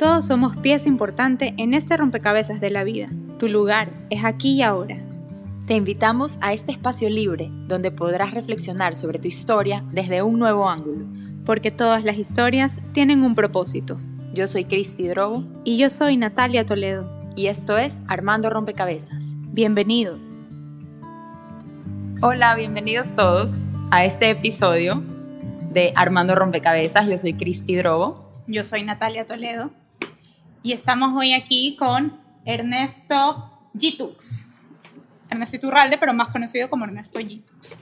Todos somos pieza importante en este rompecabezas de la vida. Tu lugar es aquí y ahora. Te invitamos a este espacio libre donde podrás reflexionar sobre tu historia desde un nuevo ángulo. Porque todas las historias tienen un propósito. Yo soy Cristi Drogo. Y yo soy Natalia Toledo. Y esto es Armando Rompecabezas. Bienvenidos. Hola, bienvenidos todos a este episodio de Armando Rompecabezas. Yo soy Cristi Drogo. Yo soy Natalia Toledo. Y estamos hoy aquí con Ernesto Gitux. Ernesto Iturralde, pero más conocido como Ernesto Gitux.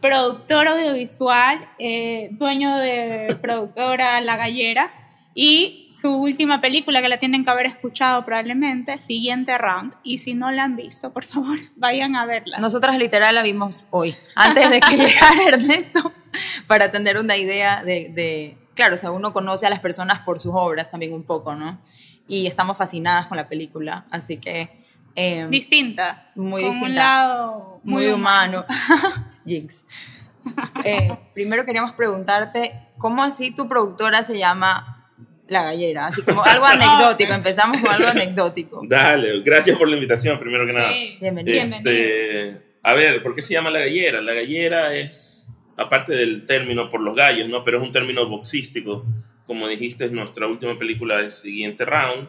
Productor audiovisual, eh, dueño de productora La Gallera y su última película que la tienen que haber escuchado probablemente, Siguiente Round. Y si no la han visto, por favor, vayan a verla. Nosotras literal la vimos hoy, antes de que llegara Ernesto, para tener una idea de, de claro, o sea, uno conoce a las personas por sus obras también un poco, ¿no? Y estamos fascinadas con la película, así que... Eh, distinta. Muy con distinta. un lado muy, humano. Jinx. Eh, primero queríamos preguntarte, ¿cómo así tu productora se llama La Gallera? Así como algo anecdótico, empezamos con algo anecdótico. Dale, gracias por la invitación, primero que nada. Sí. Bienvenido. Este, a ver, ¿por qué se llama la gallera? La gallera es, aparte del término por los gallos, ¿no? Pero es un término boxístico. Como dijiste, nuestra última película es Siguiente Round.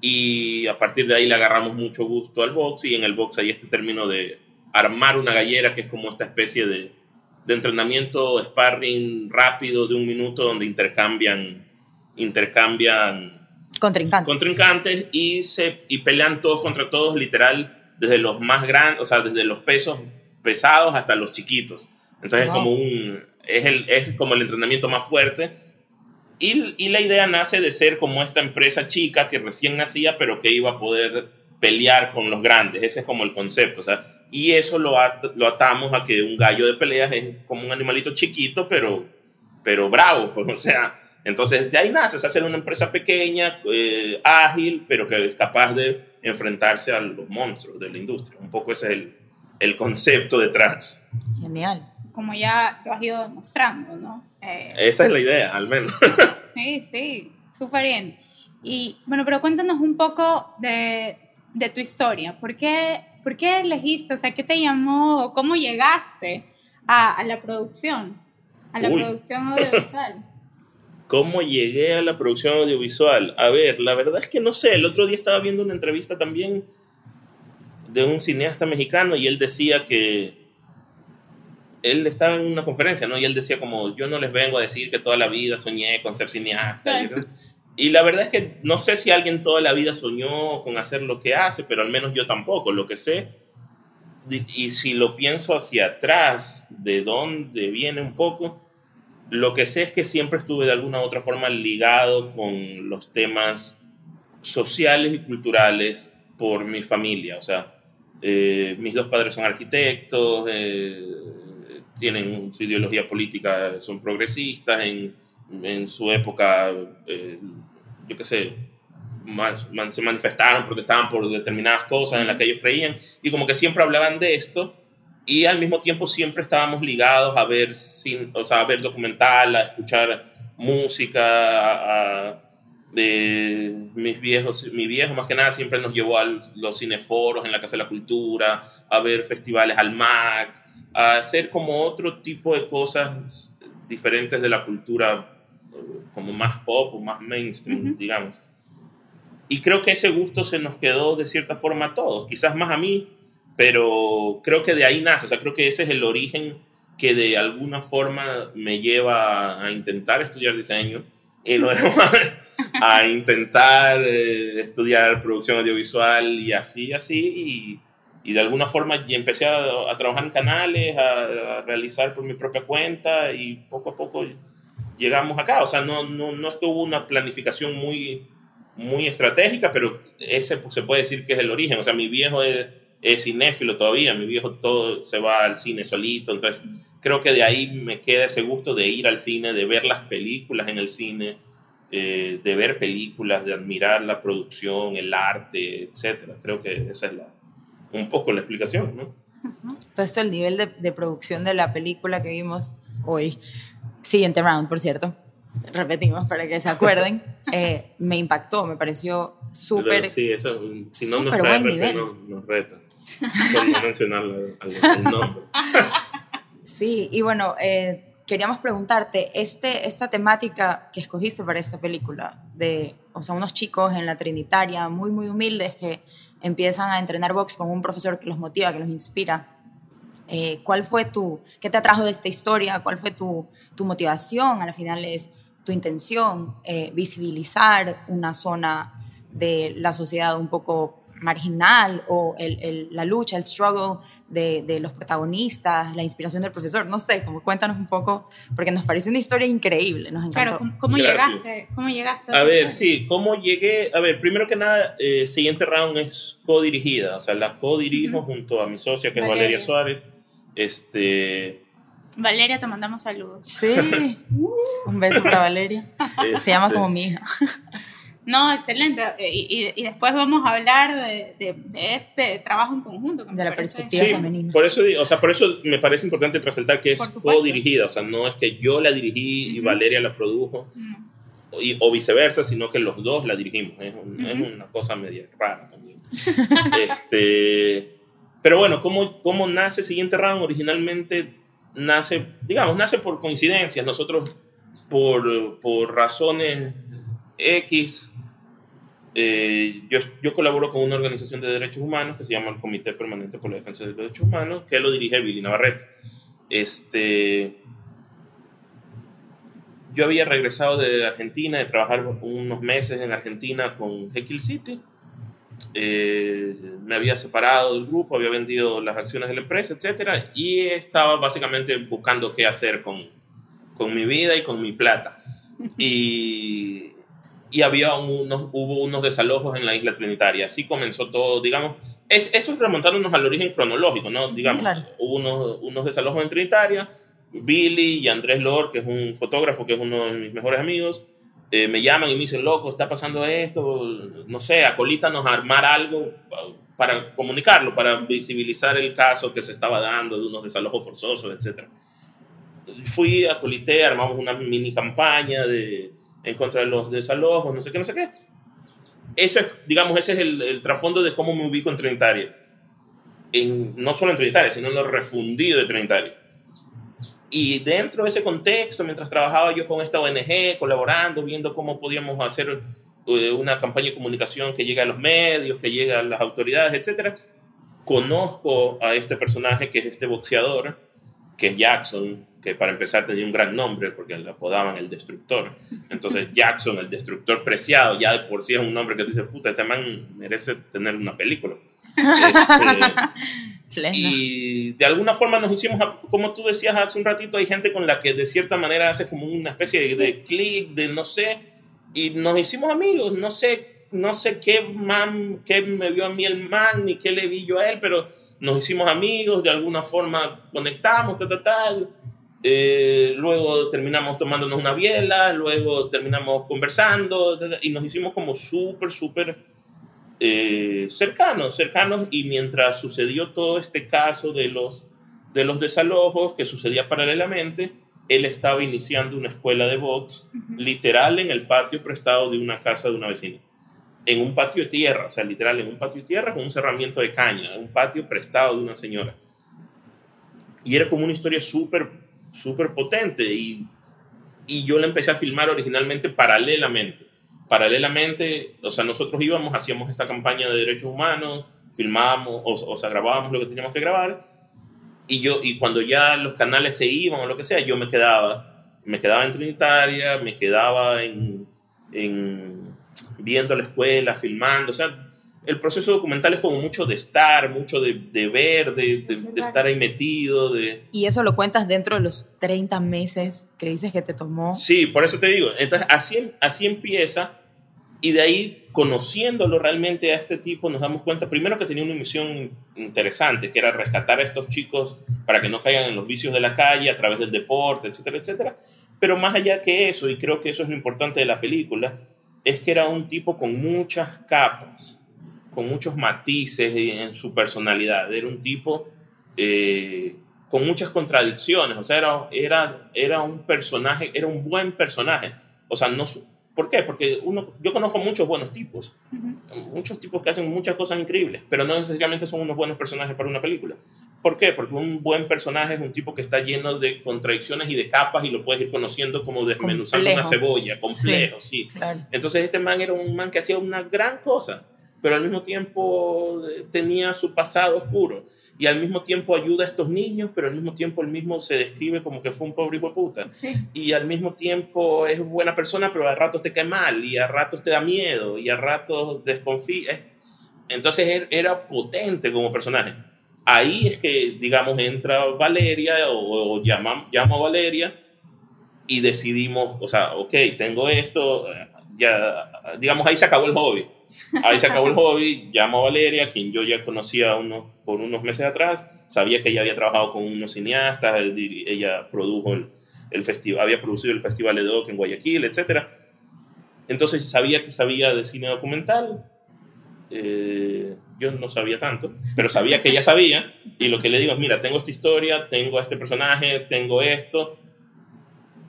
Y a partir de ahí le agarramos mucho gusto al box. Y en el box hay este término de armar una gallera, que es como esta especie de, de entrenamiento, sparring rápido de un minuto donde intercambian, intercambian Contrincante. contrincantes y, se, y pelean todos contra todos, literal, desde los más grandes, o sea, desde los pesos pesados hasta los chiquitos. Entonces Wow. es como un, es, el, es como el entrenamiento más fuerte. Y, y la idea nace de ser como esta empresa chica que recién nacía, pero que iba a poder pelear con los grandes. Ese es como el concepto. O sea, y eso lo, at- lo atamos a que un gallo de peleas es como un animalito chiquito, pero, pero bravo. Pues, o sea, entonces de ahí nace, o sea, ser una empresa pequeña, eh, ágil, pero que es capaz de enfrentarse a los monstruos de la industria. Un poco ese es el, el concepto detrás. Genial. Como ya lo has ido demostrando, ¿no? Eh, Esa es la idea, al menos. Sí, sí, súper bien. Y bueno, pero cuéntanos un poco de, de tu historia. ¿Por qué, ¿Por qué elegiste, o sea, qué te llamó, cómo llegaste a, a la producción, a la Uy. producción audiovisual? ¿Cómo llegué a la producción audiovisual? A ver, la verdad es que no sé. El otro día estaba viendo una entrevista también de un cineasta mexicano y él decía que él estaba en una conferencia, ¿no? Y él decía como, yo no les vengo a decir que toda la vida soñé con ser cineasta. Y- Claro. Y la verdad es que no sé si alguien toda la vida soñó con hacer lo que hace, pero al menos yo tampoco. Lo que sé, di- y si lo pienso hacia atrás, de dónde viene un poco, lo que sé es que siempre estuve de alguna u otra forma ligado con los temas sociales y culturales por mi familia. O sea, eh, mis dos padres son arquitectos, eh, tienen su ideología política, son progresistas, en, en su época, eh, yo qué sé, más- se manifestaron, protestaban por determinadas cosas en las que ellos creían, y como que siempre hablaban de esto, y al mismo tiempo siempre estábamos ligados a ver, cin- o sea, a ver documental, a escuchar música, a, a- de mis viejos, mi viejo más que nada siempre nos llevó a los cineforos en la Casa de la Cultura, a ver festivales al MAC, a hacer como otro tipo de cosas diferentes de la cultura eh, como más pop o más mainstream, Ujú. digamos. Y creo que ese gusto se nos quedó de cierta forma a todos, quizás más a mí, pero creo que de ahí nace, o sea, creo que ese es el origen que de alguna forma me lleva a intentar estudiar diseño y luego a intentar eh, estudiar producción audiovisual y así, así, y, y de alguna forma ya empecé a, a trabajar en canales, a, a realizar por mi propia cuenta y poco a poco llegamos acá, o sea, no, no, no es que hubo una planificación muy, muy estratégica, pero ese se puede decir que es el origen, o sea, mi viejo es, es cinéfilo todavía, mi viejo todo se va al cine solito, entonces creo que de ahí me queda ese gusto de ir al cine, de ver las películas en el cine, eh, de ver películas, de admirar la producción, el arte, etcétera. Creo que esa es la, un poco la explicación, ¿no? Todo esto, el nivel de, de producción de la película que vimos hoy. Siguiente round, por cierto. repetimos para que se acuerden, eh, me impactó, me pareció súper... Sí, eso, si no nos trae nivel. no- nos reta. Por no mencionar el nombre. Sí, y bueno, eh, queríamos preguntarte, este, esta temática que escogiste para esta película, de, o sea, unos chicos en la Trinitaria muy, muy humildes que empiezan a entrenar box con un profesor que los motiva, que los inspira. Eh, ¿Cuál fue tu, qué te atrajo de esta historia? ¿Cuál fue tu, tu motivación? Al final es tu intención, eh, visibilizar una zona de la sociedad un poco marginal o el- el- la lucha, el struggle de, de los protagonistas, la inspiración del profesor, no sé, como cuéntanos un poco, porque nos parece una historia increíble, nos encantó. Claro, ¿cómo, cómo llegaste? ¿Cómo llegaste? A ver, sí, ¿cómo llegué? A ver, primero que nada, eh, siguiente round es co-dirigida, o sea, la co-dirijo junto a mi socia que es Valeria. Valeria Suárez. Este, Valeria, te mandamos saludos. Sí, un beso para Valeria. Se llama este, como mi hija. No, excelente. Eh, Y, y- y después vamos a hablar de, de- de este trabajo en conjunto. De la perspectiva. Sí, femenina. por eso, o sea, por eso me parece importante resaltar que es co-dirigida, o sea, no es que yo la dirigí y. Valeria la produjo, y- o viceversa, sino que los dos la dirigimos. Es, un- es una cosa media rara también. este, pero bueno, ¿cómo, ¿cómo nace Siguiente Round? Originalmente nace, digamos, nace por coincidencias. Nosotros, por, por razones X, eh, yo, yo colaboro con una organización de derechos humanos que se llama el Comité Permanente por la Defensa de los Derechos Humanos, que lo dirige Billy Navarrete. Este, yo había regresado de Argentina, de trabajar unos meses en Argentina con Jekyll City. Eh, me había separado del grupo, había vendido las acciones de la empresa, etc. Y estaba básicamente buscando qué hacer con, con mi vida y con mi plata. Y, y había unos, hubo unos desalojos en la isla Trinitaria. Así comenzó todo, digamos. Es, eso es remontándonos al origen cronológico, ¿no? Digamos, claro. hubo unos, unos desalojos en Trinitaria. Billy y Andrés Lor, que es un fotógrafo, que es uno de mis mejores amigos, eh, me llaman y me dicen, loco, está pasando esto, no sé, acolítanos a armar algo pa- para comunicarlo, para visibilizar el caso que se estaba dando de unos desalojos forzosos, etc. Fui, acolité, armamos una mini campaña de, en contra de los desalojos, no sé qué, no sé qué. Eso es, digamos, ese es el, el trasfondo de cómo me ubico en Trinitaria. En, no solo en Trinitaria, sino en lo refundido de Trinitaria. Y dentro de ese contexto, mientras trabajaba yo con esta ONG, colaborando, viendo cómo podíamos hacer eh, una campaña de comunicación que llegue a los medios, que llegue a las autoridades, etc., conozco a este personaje que es este boxeador, que es Jackson, que para empezar tenía un gran nombre porque le apodaban el destructor. Entonces Jackson, el destructor preciado, ya de por sí es un nombre que tú dices, puta, este man merece tener una película. Este, y de alguna forma nos hicimos, a- como tú decías hace un ratito, hay gente con la que de cierta manera hace como una especie de, de clic, de no sé, y nos hicimos amigos, no sé, no sé qué, man, qué me vio a mí el man, ni qué le vi yo a él, pero nos hicimos amigos, de alguna forma conectamos, ta, ta, ta. Eh, luego terminamos tomándonos una biela, luego terminamos conversando, ta, ta, y nos hicimos como súper, súper eh, cercanos, cercanos, y mientras sucedió todo este caso de los, de los desalojos que sucedía paralelamente, él estaba iniciando una escuela de box, literal en el patio prestado de una casa de una vecina. En un patio de tierra, o sea, literal en un patio de tierra con un cerramiento de caña, un patio prestado de una señora. Y era como una historia súper, súper potente. Y, y yo la empecé a filmar originalmente paralelamente paralelamente, o sea, nosotros íbamos, hacíamos esta campaña de derechos humanos, filmábamos, o, o sea, grabábamos lo que teníamos que grabar, y yo, y cuando ya los canales se iban o lo que sea, yo me quedaba, me quedaba en Trinitaria, me quedaba en, en viendo la escuela, filmando, o sea, el proceso documental es como mucho de estar, mucho de, de ver, de, de, de estar ahí metido, de... Y eso lo cuentas dentro de los 30 meses que dices que te tomó. Sí, por eso te digo. Entonces, así, así empieza. Y de ahí, conociéndolo realmente a este tipo, nos damos cuenta, primero que tenía una misión interesante, que era rescatar a estos chicos para que no caigan en los vicios de la calle a través del deporte, etcétera, etcétera. Pero más allá que eso, y creo que eso es lo importante de la película, es que era un tipo con muchas capas, con muchos matices en su personalidad. Era un tipo eh, con muchas contradicciones. O sea, era, era, era un personaje, era un buen personaje. o sea, no, ¿por qué? Porque uno, yo conozco muchos buenos tipos, muchos tipos que hacen muchas cosas increíbles, pero no necesariamente son unos buenos personajes para una película. ¿Por qué? Porque un buen personaje es un tipo que está lleno de contradicciones y de capas y lo puedes ir conociendo como desmenuzando una cebolla, complejo, sí. Entonces este man era un man que hacía una gran cosa, pero al mismo tiempo eh, tenía su pasado oscuro y al mismo tiempo ayuda a estos niños, pero al mismo tiempo él mismo se describe como que fue un pobre hijo de puta. Y al mismo tiempo es buena persona, pero a ratos te cae mal y a ratos te da miedo y a ratos desconfía. Entonces era potente como personaje ahí es que, digamos, entra Valeria o, llama, llamo a Valeria y decidimos, o sea, ok, tengo esto, ya, digamos, ahí se acabó el hobby. Ahí se acabó el hobby, llamo a Valeria, quien yo ya conocía unos, por unos meses atrás, sabía que ella había trabajado con unos cineastas, ella produjo el, el festival, había producido el Festival de Doc en Guayaquil, etc. Entonces sabía que sabía de cine documental, eh, yo no sabía tanto, pero sabía que ella sabía y lo que le digo es, mira, tengo esta historia, tengo este personaje, tengo esto,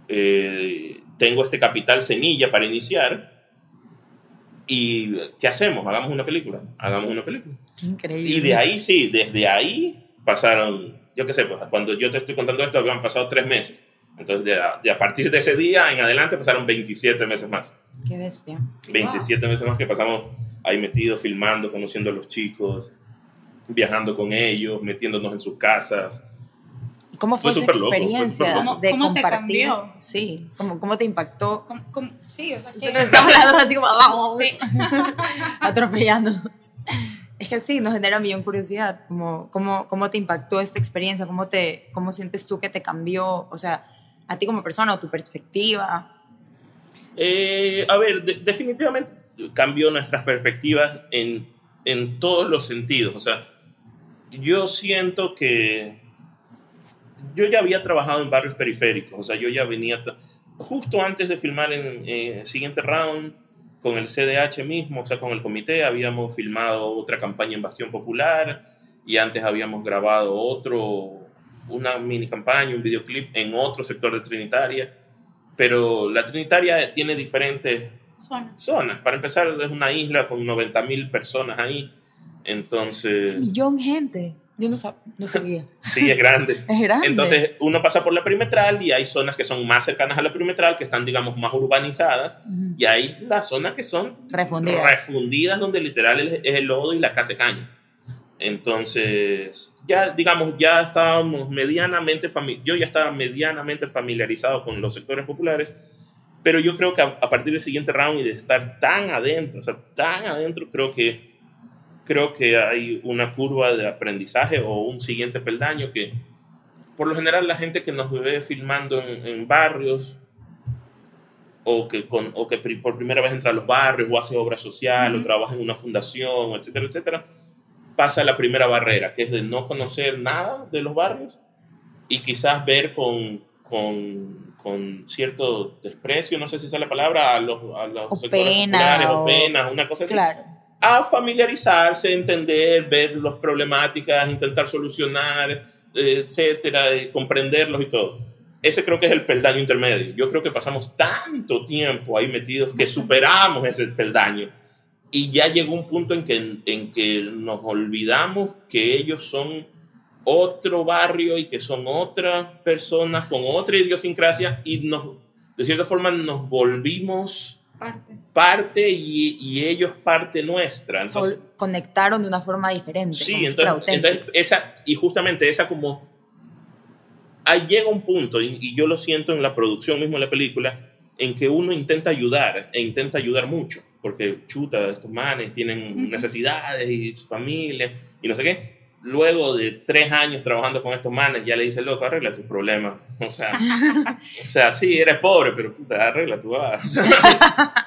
eh, tengo este capital semilla para iniciar y ¿qué hacemos? Hagamos una película, hagamos una película. Qué increíble. Y de ahí sí, desde ahí pasaron, yo qué sé, pues cuando yo te estoy contando esto, habían pasado tres meses. Entonces, de a, de a, partir de ese día en adelante pasaron 27 meses más. Qué bestia. 27 meses más que pasamos ahí metidos, filmando, conociendo a los chicos, viajando con ellos, metiéndonos en sus casas. ¿Cómo fue, esa experiencia ¿Cómo, de ¿cómo compartir? Te cambió? Sí, ¿cómo, cómo te impactó? ¿Cómo, cómo? Sí, o sea, que... estamos hablando así como sí. atropellándonos. Es que sí, nos genera millón curiosidad, como, cómo, cómo te impactó esta experiencia, cómo, te, cómo sientes tú que te cambió, o sea, a ti como persona o tu perspectiva. Eh, a ver, de, definitivamente cambió nuestras perspectivas en, en todos los sentidos. O sea, yo siento que yo ya había trabajado en barrios periféricos, o sea, yo ya venía, justo antes de filmar en el siguiente round, con el CDH mismo, o sea, con el comité, habíamos filmado otra campaña en Bastión Popular y antes habíamos grabado otro, una mini campaña, un videoclip en otro sector de Trinitaria, pero la Trinitaria tiene diferentes Zonas. Zonas. Para empezar, es una isla con 90 mil personas ahí. Entonces. Un millón de gente. Yo no, no sabía. sí, es grande. es grande. Entonces, uno pasa por la perimetral y hay zonas que son más cercanas a la perimetral, que están, digamos, más urbanizadas. Y hay las zonas que son refundidas, refundidas donde literal es, el lodo y la casa de caña. Entonces, ya, digamos, ya estábamos medianamente, yo ya estaba medianamente familiarizado con los sectores populares pero yo creo que a, partir del siguiente round y de estar tan adentro, o sea, tan adentro, creo que, creo que hay una curva de aprendizaje o un siguiente peldaño que, por lo general, la gente que nos ve filmando en, barrios o que, con, o que por primera vez entra a los barrios o hace obra social o trabaja en una fundación, etcétera, etcétera, pasa la primera barrera, que es de no conocer nada de los barrios y quizás ver con, con con cierto desprecio, no sé si esa es la palabra, a los, a los o sectores pena, populares o, pena, una cosa así. A familiarizarse, entender, ver las problemáticas, intentar solucionar, etcétera, comprenderlos y todo. Ese creo que es el peldaño intermedio. Yo creo que pasamos tanto tiempo ahí metidos que superamos ese peldaño. Y ya llegó un punto en que, en que nos olvidamos que ellos son otro barrio y que son otras personas con otra idiosincrasia y nos, de cierta forma nos volvimos parte, parte y, y ellos parte nuestra. Entonces, conectaron de una forma diferente. Sí, entonces, entonces, esa, y justamente esa como, ahí llega un punto, y, y, yo lo siento en la producción mismo de la película, en que uno intenta ayudar e intenta ayudar mucho, porque chuta, estos manes tienen necesidades y su familia y no sé qué luego de tres años trabajando con estos manes, ya le dice, loco, arregla tus problemas. O sea, o sea, sí, eres pobre, pero puta, arregla tu vida.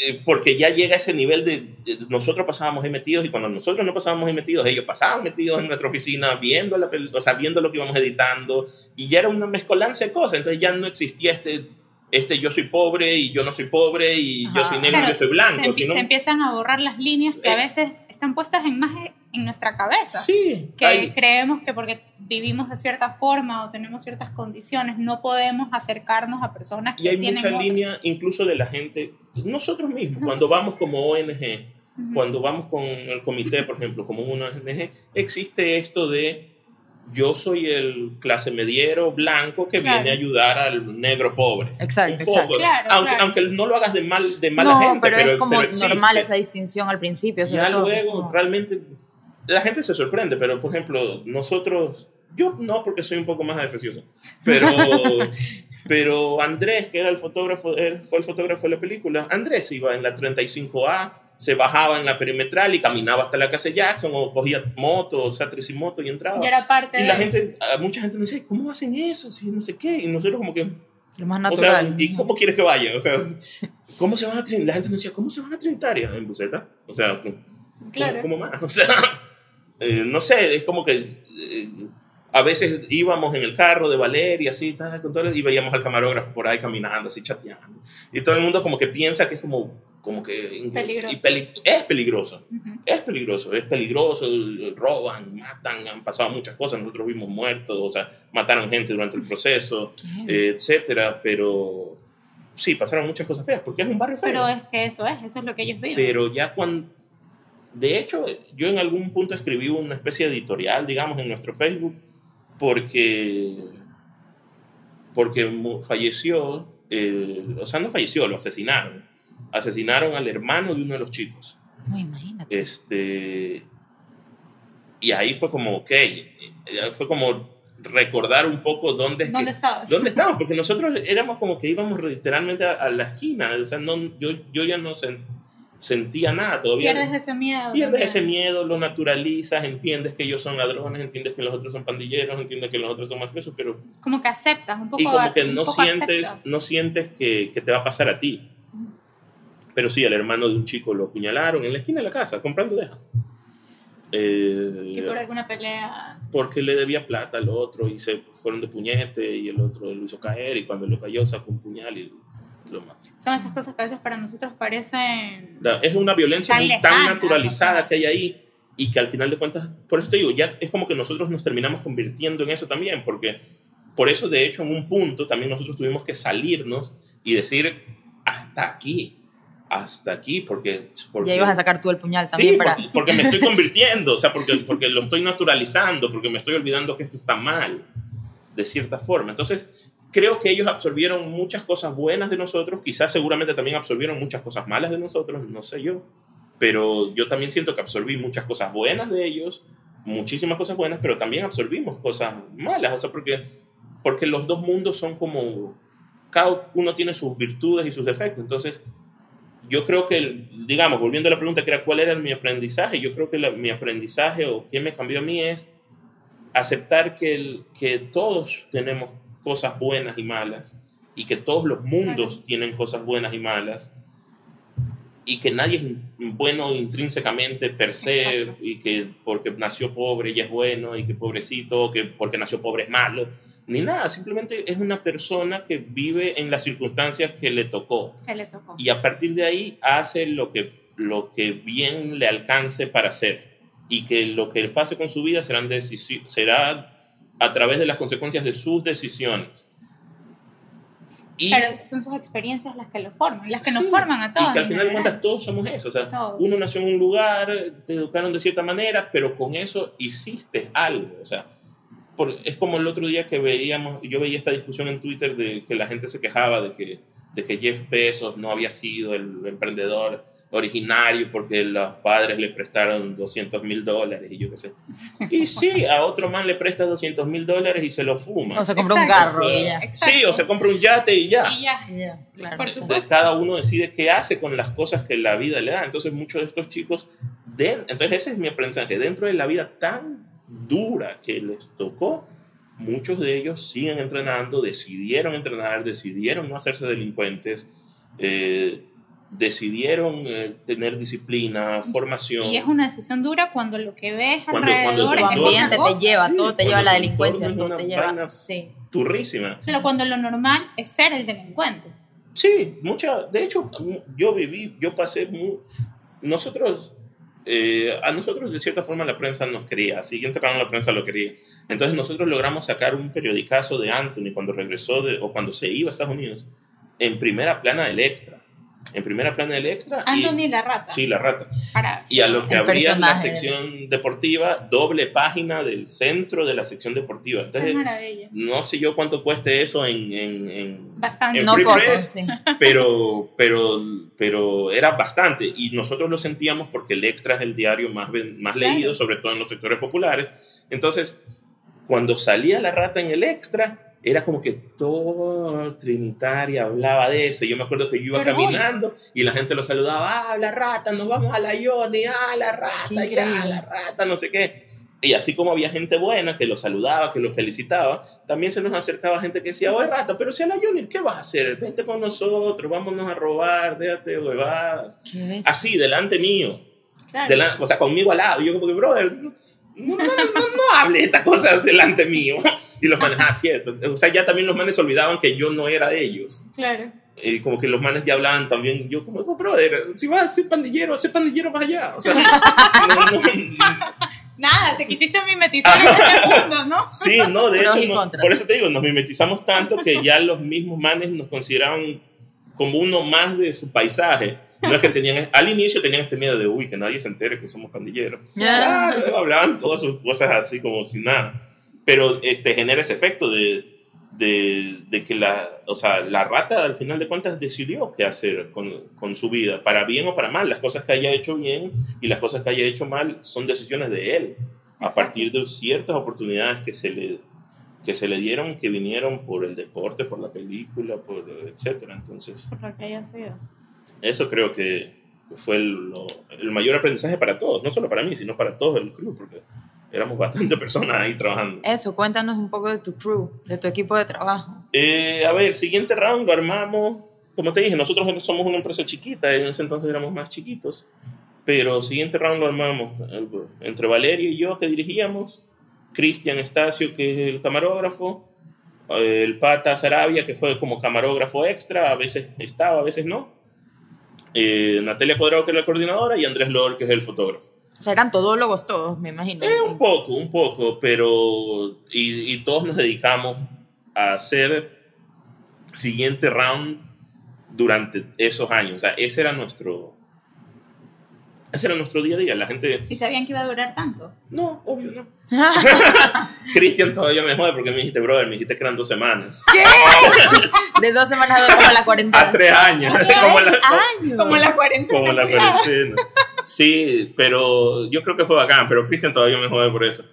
Eh, porque ya llega ese nivel de, nosotros pasábamos ahí metidos y cuando nosotros no pasábamos ahí metidos, ellos pasaban metidos en nuestra oficina viendo, la, o sea, viendo lo que íbamos editando y ya era una mezcolanza de cosas. Entonces ya no existía este este yo soy pobre y yo no soy pobre y yo Ajá. soy negro y Claro, yo soy blanco. Se, sino- se empiezan a borrar las líneas que a Eh. veces están puestas en más en nuestra cabeza. sí, que hay- creemos que porque vivimos de cierta forma o tenemos ciertas condiciones no podemos acercarnos a personas que y hay tienen mucha línea incluso de la gente, nosotros mismos, cuando vamos como ONG, Ujú. cuando vamos con el comité, por ejemplo, como una ONG, existe esto de yo soy el clase mediero blanco que Claro. viene a ayudar al negro pobre. Exacto, poco. exacto. Claro, aunque, claro. aunque no lo hagas de mal de mala no, gente, pero, pero, es como pero normal esa distinción al principio. sobre Ya todo, luego, como- realmente, la gente se sorprende, pero por ejemplo, nosotros, yo no porque soy un poco más defesioso, pero, pero Andrés, que era el fotógrafo, él fue el fotógrafo de la película, Andrés iba en la 35A, se bajaba en la perimetral y caminaba hasta la casa de Jackson o cogía moto, o sea, moto y entraba. Yo era parte Y la de- gente, mucha gente nos dice, ¿cómo hacen eso? Si no sé qué. Y nosotros como que, Lo más o sea, natural. ¿y cómo quieres que vaya? O sea, ¿cómo se van a? La gente nos decía, ¿cómo se van a Trinitaria en Buceta? O sea, ¿cómo, Claro. cómo más? O sea, eh, no sé, es como que eh, a veces íbamos en el carro de Valeria, así, y veíamos al camarógrafo por ahí caminando, así chateando. Y todo el mundo como que piensa que es como, como que... Peligroso. y peli- es peligroso. Ujú. Es peligroso, es peligroso, roban, matan, han pasado muchas cosas, nosotros vimos muertos, o sea, mataron gente durante el proceso, eh, etcétera, pero sí, pasaron muchas cosas feas, porque es un barrio feo. pero es que eso es eso es lo que ellos viven Pero ya cuando... De hecho, yo en algún punto escribí una especie de editorial, digamos, en nuestro Facebook, porque, porque falleció, eh, o sea, no falleció, lo asesinaron. Asesinaron al hermano de uno de los chicos. No, imagínate. Este, y ahí fue como, ok, fue como recordar un poco dónde, es que- dónde estabas ¿Dónde estábamos? Porque nosotros éramos como que íbamos literalmente a, a la esquina. O sea, no, yo, yo ya no sen- sentía nada todavía. pierdes ese miedo Pierdes ese miedo, lo naturalizas, entiendes que ellos son ladrones, entiendes que los otros son pandilleros, entiendes que los otros son mafiosos, pero como que aceptas un poco y como que no sientes, aceptas. no sientes que, que te va a pasar a ti. Pero sí, el hermano de un chico lo apuñalaron en la esquina de la casa, comprando deja. Eh, y por alguna pelea porque le debía plata al otro y se fueron de puñete y el otro lo hizo caer y cuando lo cayó sacó un puñal y lo mató. son esas cosas que a veces para nosotros parecen Es una violencia Tan lejana, tan naturalizada que hay ahí y que al final de cuentas, por eso te digo, ya es como que nosotros nos terminamos convirtiendo en eso también, porque por eso de hecho en un punto también nosotros tuvimos que salirnos y decir hasta aquí, hasta aquí, porque... porque Ya ibas a sacar tú el puñal también Sí, para... porque, porque me estoy convirtiendo, o sea, porque, porque lo estoy naturalizando, porque me estoy olvidando que esto está mal, de cierta forma. Entonces, creo que ellos absorbieron muchas cosas buenas de nosotros, quizás seguramente también absorbieron muchas cosas malas de nosotros, no sé yo, pero yo también siento que absorbí muchas cosas buenas de ellos, muchísimas cosas buenas, pero también absorbimos cosas malas, o sea, porque, porque los dos mundos son como, cada uno tiene sus virtudes y sus defectos, entonces yo creo que, digamos, volviendo a la pregunta que era cuál era mi aprendizaje, yo creo que la- mi aprendizaje o qué me cambió a mí es aceptar que, el- que todos tenemos cosas buenas y malas y que todos los mundos Claro. tienen cosas buenas y malas y que nadie es bueno intrínsecamente per se Exacto. y que porque nació pobre ya es bueno y que pobrecito que porque nació pobre es malo ni nada simplemente es una persona que vive en las circunstancias que le tocó que le tocó y a partir de ahí hace lo que, lo que bien le alcance para hacer y que lo que pase con su vida serán será a través de las consecuencias de sus decisiones. Y, pero son sus experiencias las que lo forman las que nos Sí, forman a todos y que al final de cuentas todos somos eso. O sea, Todos. uno nació en un lugar, te educaron de cierta manera, pero con eso hiciste algo. O sea, por- es como el otro día que veíamos, yo veía esta discusión en Twitter de que la gente se quejaba de que, de que Jeff Bezos no había sido el emprendedor originario porque los padres le prestaron 200 mil dólares y yo qué sé. Y sí, a otro man le presta 200 mil dólares y se lo fuma. O se compró un carro O sea, y ya. Sí, o se compra un yate y ya. y ya Ya, claro. Por supuesto. cada uno decide qué hace con las cosas que la vida le da. Entonces muchos de estos chicos, de, entonces ese es mi aprendizaje, dentro de la vida tan dura que les tocó, muchos de ellos siguen entrenando, decidieron entrenar, decidieron no hacerse delincuentes, eh, decidieron eh, tener disciplina, formación. y es una decisión dura cuando lo que ves Cuando- cuando alrededor es entorno- ambiente te lleva, Sí, todo te lleva a la cuando delincuencia, todo una te lleva. vaina- Sí. Turrísima. Pero cuando lo normal es ser el delincuente Sí, mucha. De hecho, yo viví, yo pasé. Muy, nosotros. Eh, a nosotros, de cierta forma, la prensa nos quería. Siguiente round, la prensa lo quería. Entonces, nosotros logramos sacar un periodicazo de Anthony cuando regresó de, o cuando se iba a Estados Unidos en primera plana del extra en primera plana del extra. Anthony la rata. Sí, la rata. Para, y a lo que abría la sección deportiva, doble página del centro de la sección deportiva. Entonces, maravilla. no sé yo cuánto cueste eso en, en, en, bastante. en no Free poco, Press, sí. pero, pero, pero era bastante. Y nosotros lo sentíamos porque el extra es el diario más, más Claro. leído, sobre todo en los sectores populares. Entonces, cuando salía la rata en el extra, era como que todo Trinitaria hablaba de eso. Yo me acuerdo que yo iba Pero caminando y la gente lo saludaba, ah, la rata, nos vamos a la Yoni, ah, la rata, ya, increíble. la rata, no sé qué. Y así como había gente buena que lo saludaba, que lo felicitaba, también se nos acercaba gente que decía, oye rata, pero si a la Juni, ¿qué vas a hacer? Vente con nosotros, vámonos a robar, déjate de huevadas. Así, delante mío, Claro. o sea, conmigo al lado. Y yo como que, brother, no, no, no, no, no hable esta cosa delante mío. Y los manes, ah, cierto. O sea, ya también los manes se olvidaban que yo no era de ellos. Claro. Y como que los manes ya hablaban también. Yo como, "Oh, brother, si vas a ser pandillero, sé pandillero más allá. O sea, no, no, Nada, te quisiste mimetizar en este mundo, ¿no? Sí, no, de hecho, no- por eso te digo, nos mimetizamos tanto que ya los mismos manes nos consideraban como uno más de su paisaje. No es que tenían, al inicio tenían este miedo de, uy, que nadie se entere que somos pandilleros. Ya. Ah, luego hablaban todas sus cosas así como sin nada. Pero este, genera ese efecto de, de, de que la, o sea, la rata al final de cuentas decidió qué hacer con, con su vida, para bien o para mal. Las cosas que haya hecho bien y las cosas que haya hecho mal son decisiones de él, a Exacto. partir de ciertas oportunidades que se le que se le dieron, que vinieron por el deporte, por la película, por etcétera. Entonces, Por lo que haya sido. eso creo que fue el, lo- el mayor aprendizaje para todos, no solo para mí, sino para todo el club, porque éramos bastante personas ahí trabajando. Eso, cuéntanos un poco de tu crew, de tu equipo de trabajo. Eh, a ver, siguiente round lo armamos. Como te dije, nosotros somos una empresa chiquita, en ese entonces éramos más chiquitos. Pero siguiente round lo armamos entre Valeria y yo, que dirigíamos, Cristian Estacio, que es el camarógrafo, el Pata Sarabia, que fue como camarógrafo extra, a veces estaba, a veces no. eh, Natalia Cuadrado, que es la coordinadora, y Andrés Lor, que es el fotógrafo. O sea, eran todólogos todos, me imagino. Eh, un poco, un poco, pero. Y, y todos nos dedicamos a hacer siguiente round durante esos años. O sea, ese era nuestro. Ese era nuestro día a día. La gente. ¿Y sabían que iba a durar tanto? No, obvio no. Cristian todavía me jode porque me dijiste, brother, me dijiste que eran dos semanas. ¿Qué? De dos semanas de como la cuarentena. A tres años. ¿Tres como la, años? Como la cuarentena. como la cuarentena. Sí, pero yo creo que fue bacán, pero Cristian todavía me jode por eso.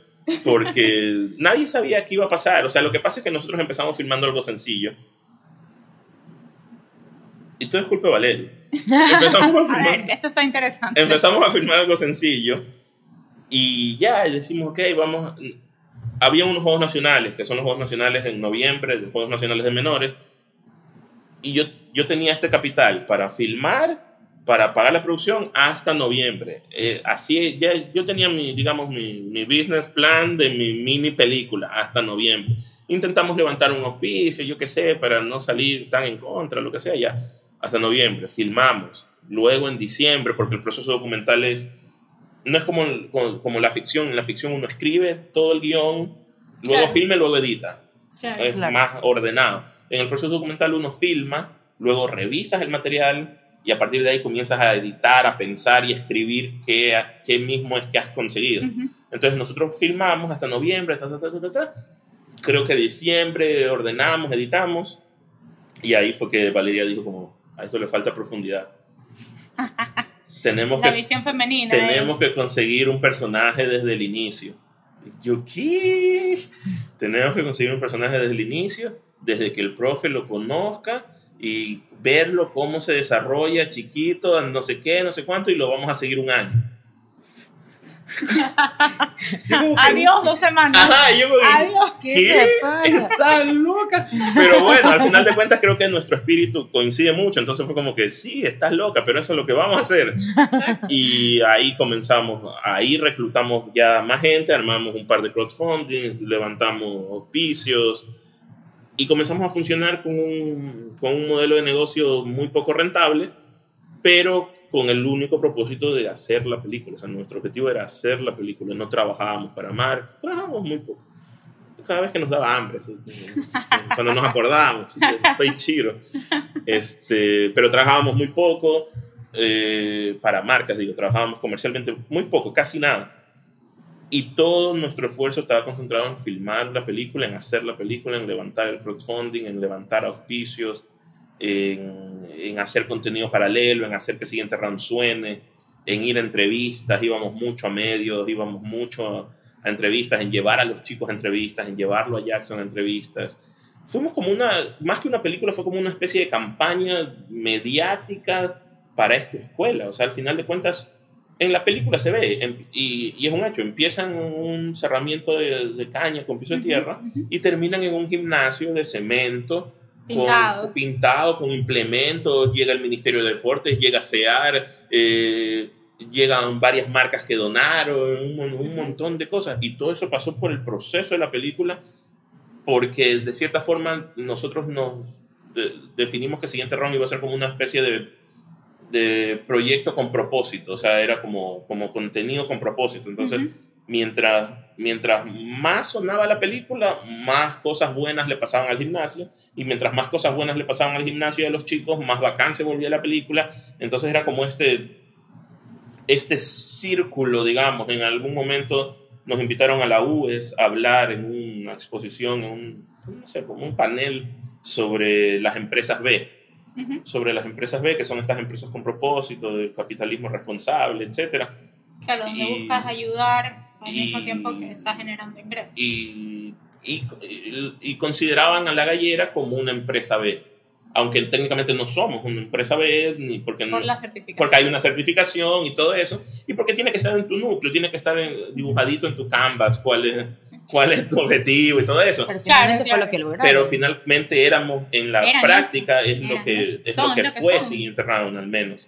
Porque nadie sabía qué iba a pasar. O sea, lo que pasa es que nosotros empezamos filmando algo sencillo. Y todo es culpa de Valerio. Empezamos a A filmar, ver, esto está interesante. empezamos a filmar algo sencillo. Y ya decimos, ok, vamos. Había unos Juegos Nacionales, que son los Juegos Nacionales en noviembre, los Juegos Nacionales de Menores. Y yo, yo tenía este capital para filmar, para pagar la producción hasta noviembre. Eh, así, ya yo tenía mi, digamos, mi, mi business plan de mi mini película hasta noviembre. Intentamos levantar un auspicio, yo qué sé, para no salir tan en contra, lo que sea, ya. Hasta noviembre, filmamos. Luego en diciembre, porque el proceso documental es, no es como, como, como la ficción. En la ficción uno escribe todo el guion, luego Claro. filma y luego edita es Claro. más ordenado. En el proceso documental uno filma, luego revisas el material y a partir de ahí comienzas a editar, a pensar y a escribir qué, qué mismo es que has conseguido. Ujú. Entonces nosotros filmamos hasta noviembre, ta, ta, ta, creo que diciembre ordenamos, editamos y ahí fue que Valeria dijo como, a esto le falta profundidad. tenemos La que visión femenina. ¿eh? tenemos que conseguir un personaje desde el inicio. Yo, ¿qué? Tenemos que conseguir un personaje desde el inicio, desde que el profe lo conozca y verlo cómo se desarrolla chiquito, no sé qué, no sé cuánto, y lo vamos a seguir un año. Adiós, dos semanas. Ajá, yo como Adiós. ¿Qué ¿Qué? loca. Pero bueno, al final de cuentas creo que nuestro espíritu coincide mucho. Entonces fue como que sí, estás loca, pero eso es lo que vamos a hacer. Y ahí comenzamos, ahí reclutamos ya más gente, armamos un par de crowdfunding, levantamos auspicios. Y comenzamos a funcionar con un, con un modelo de negocio muy poco rentable, pero con el único propósito de hacer la película. O sea, nuestro objetivo era hacer la película, no trabajábamos para Mark, trabajábamos muy poco. Cada vez que nos daba hambre, cuando nos acordábamos, estoy chido. Este, pero trabajábamos muy poco eh, para marcas, digo, trabajábamos comercialmente muy poco, casi nada. Y todo nuestro esfuerzo estaba concentrado en filmar la película, en hacer la película, en levantar el crowdfunding, en levantar auspicios, en, en, hacer contenido paralelo, en hacer que el siguiente round suene, en ir a entrevistas, íbamos mucho a medios, íbamos mucho a, entrevistas, en llevar a los chicos a entrevistas, en llevarlo a Jackson a entrevistas. Fuimos como una, más que una película, fue como una especie de campaña mediática para esta escuela. O sea, al final de cuentas, en la película se ve, y, y, es un hecho, empiezan un cerramiento de, de caña con piso de tierra y terminan en un gimnasio de cemento Pintado. Con, pintado, con implementos, llega el Ministerio de Deportes, llega SEAR, eh, llegan varias marcas que donaron, un, un, montón de cosas. Y todo eso pasó por el proceso de la película, porque de cierta forma nosotros nos de, definimos que Siguiente Round iba a ser como una especie de, de proyecto con propósito, o sea, era como, como contenido con propósito. Entonces, uh -huh. mientras, mientras más sonaba la película, más cosas buenas le pasaban al gimnasio y mientras más cosas buenas le pasaban al gimnasio de los chicos, más bacán se volvía la película. Entonces era como este, este círculo, digamos, en algún momento nos invitaron a la UES a hablar en una exposición, en un, no sé, como un panel sobre las empresas B, uh -huh. sobre las empresas B, que son estas empresas con propósito, del capitalismo responsable, etc. Claro, donde y, buscas ayudar al y, mismo tiempo que estás generando ingresos. Y y, consideraban a la gallera como una empresa B. Aunque técnicamente no somos una empresa B, ni porque, Por no, la porque hay una certificación y todo eso, y porque tiene que estar en tu núcleo, tiene que estar en, dibujadito en tu canvas, cuál es, cuál es tu objetivo y todo eso. Pero finalmente claro, fue lo que lograron. Pero finalmente éramos, en la Eran práctica, eso, es, lo eran que, eso. es Son lo que lo que fue siguiente round, al menos.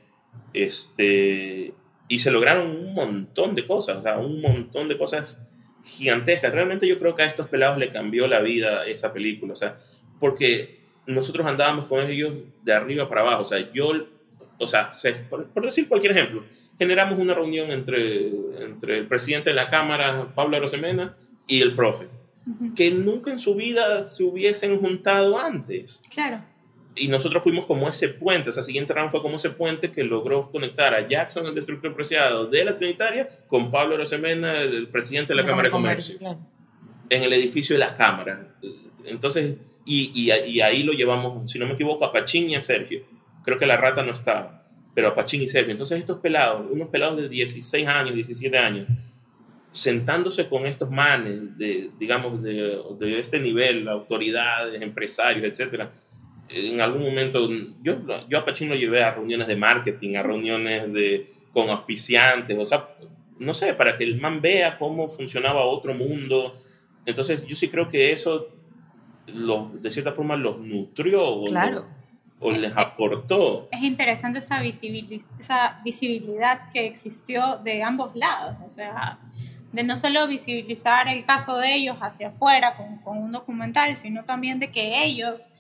Este, y se lograron un montón de cosas, o sea, un montón de cosas gigantescas. Realmente yo creo que a estos pelados le cambió la vida esa película, o sea, porque nosotros andábamos con ellos de arriba para abajo, o sea, yo, o sea, se, por, por, decir cualquier ejemplo, generamos una reunión entre, entre el presidente de la Cámara, Pablo Arosemena, y el profe, uh -huh. que nunca en su vida se hubiesen juntado antes. Claro. Y nosotros fuimos como ese puente, o sea, siguiente round fue como ese puente que logró conectar a Jackson, el destructor preciado de la Trinitaria, con Pablo Arosemena, el presidente de la, la Cámara de Comercio, Comercio claro. en el edificio de la Cámara. Entonces, y, y, y, ahí lo llevamos, si no me equivoco, a Pachín y a Sergio. Creo que la rata no estaba, pero a Pachín y Sergio. Entonces, estos pelados, unos pelados de 16 años, 17 años, sentándose con estos manes, de, digamos, de, de este nivel, autoridades, empresarios, etcétera en algún momento, yo, yo a Pachín lo llevé a reuniones de marketing, a reuniones de, con auspiciantes, o sea, no sé, para que el man vea cómo funcionaba otro mundo. Entonces, yo sí creo que eso, los, de cierta forma, los nutrió claro. o, o les aportó. Es interesante esa, visibiliz esa visibilidad que existió de ambos lados, o sea, de no solo visibilizar el caso de ellos hacia afuera con, con un documental, sino también de que ellos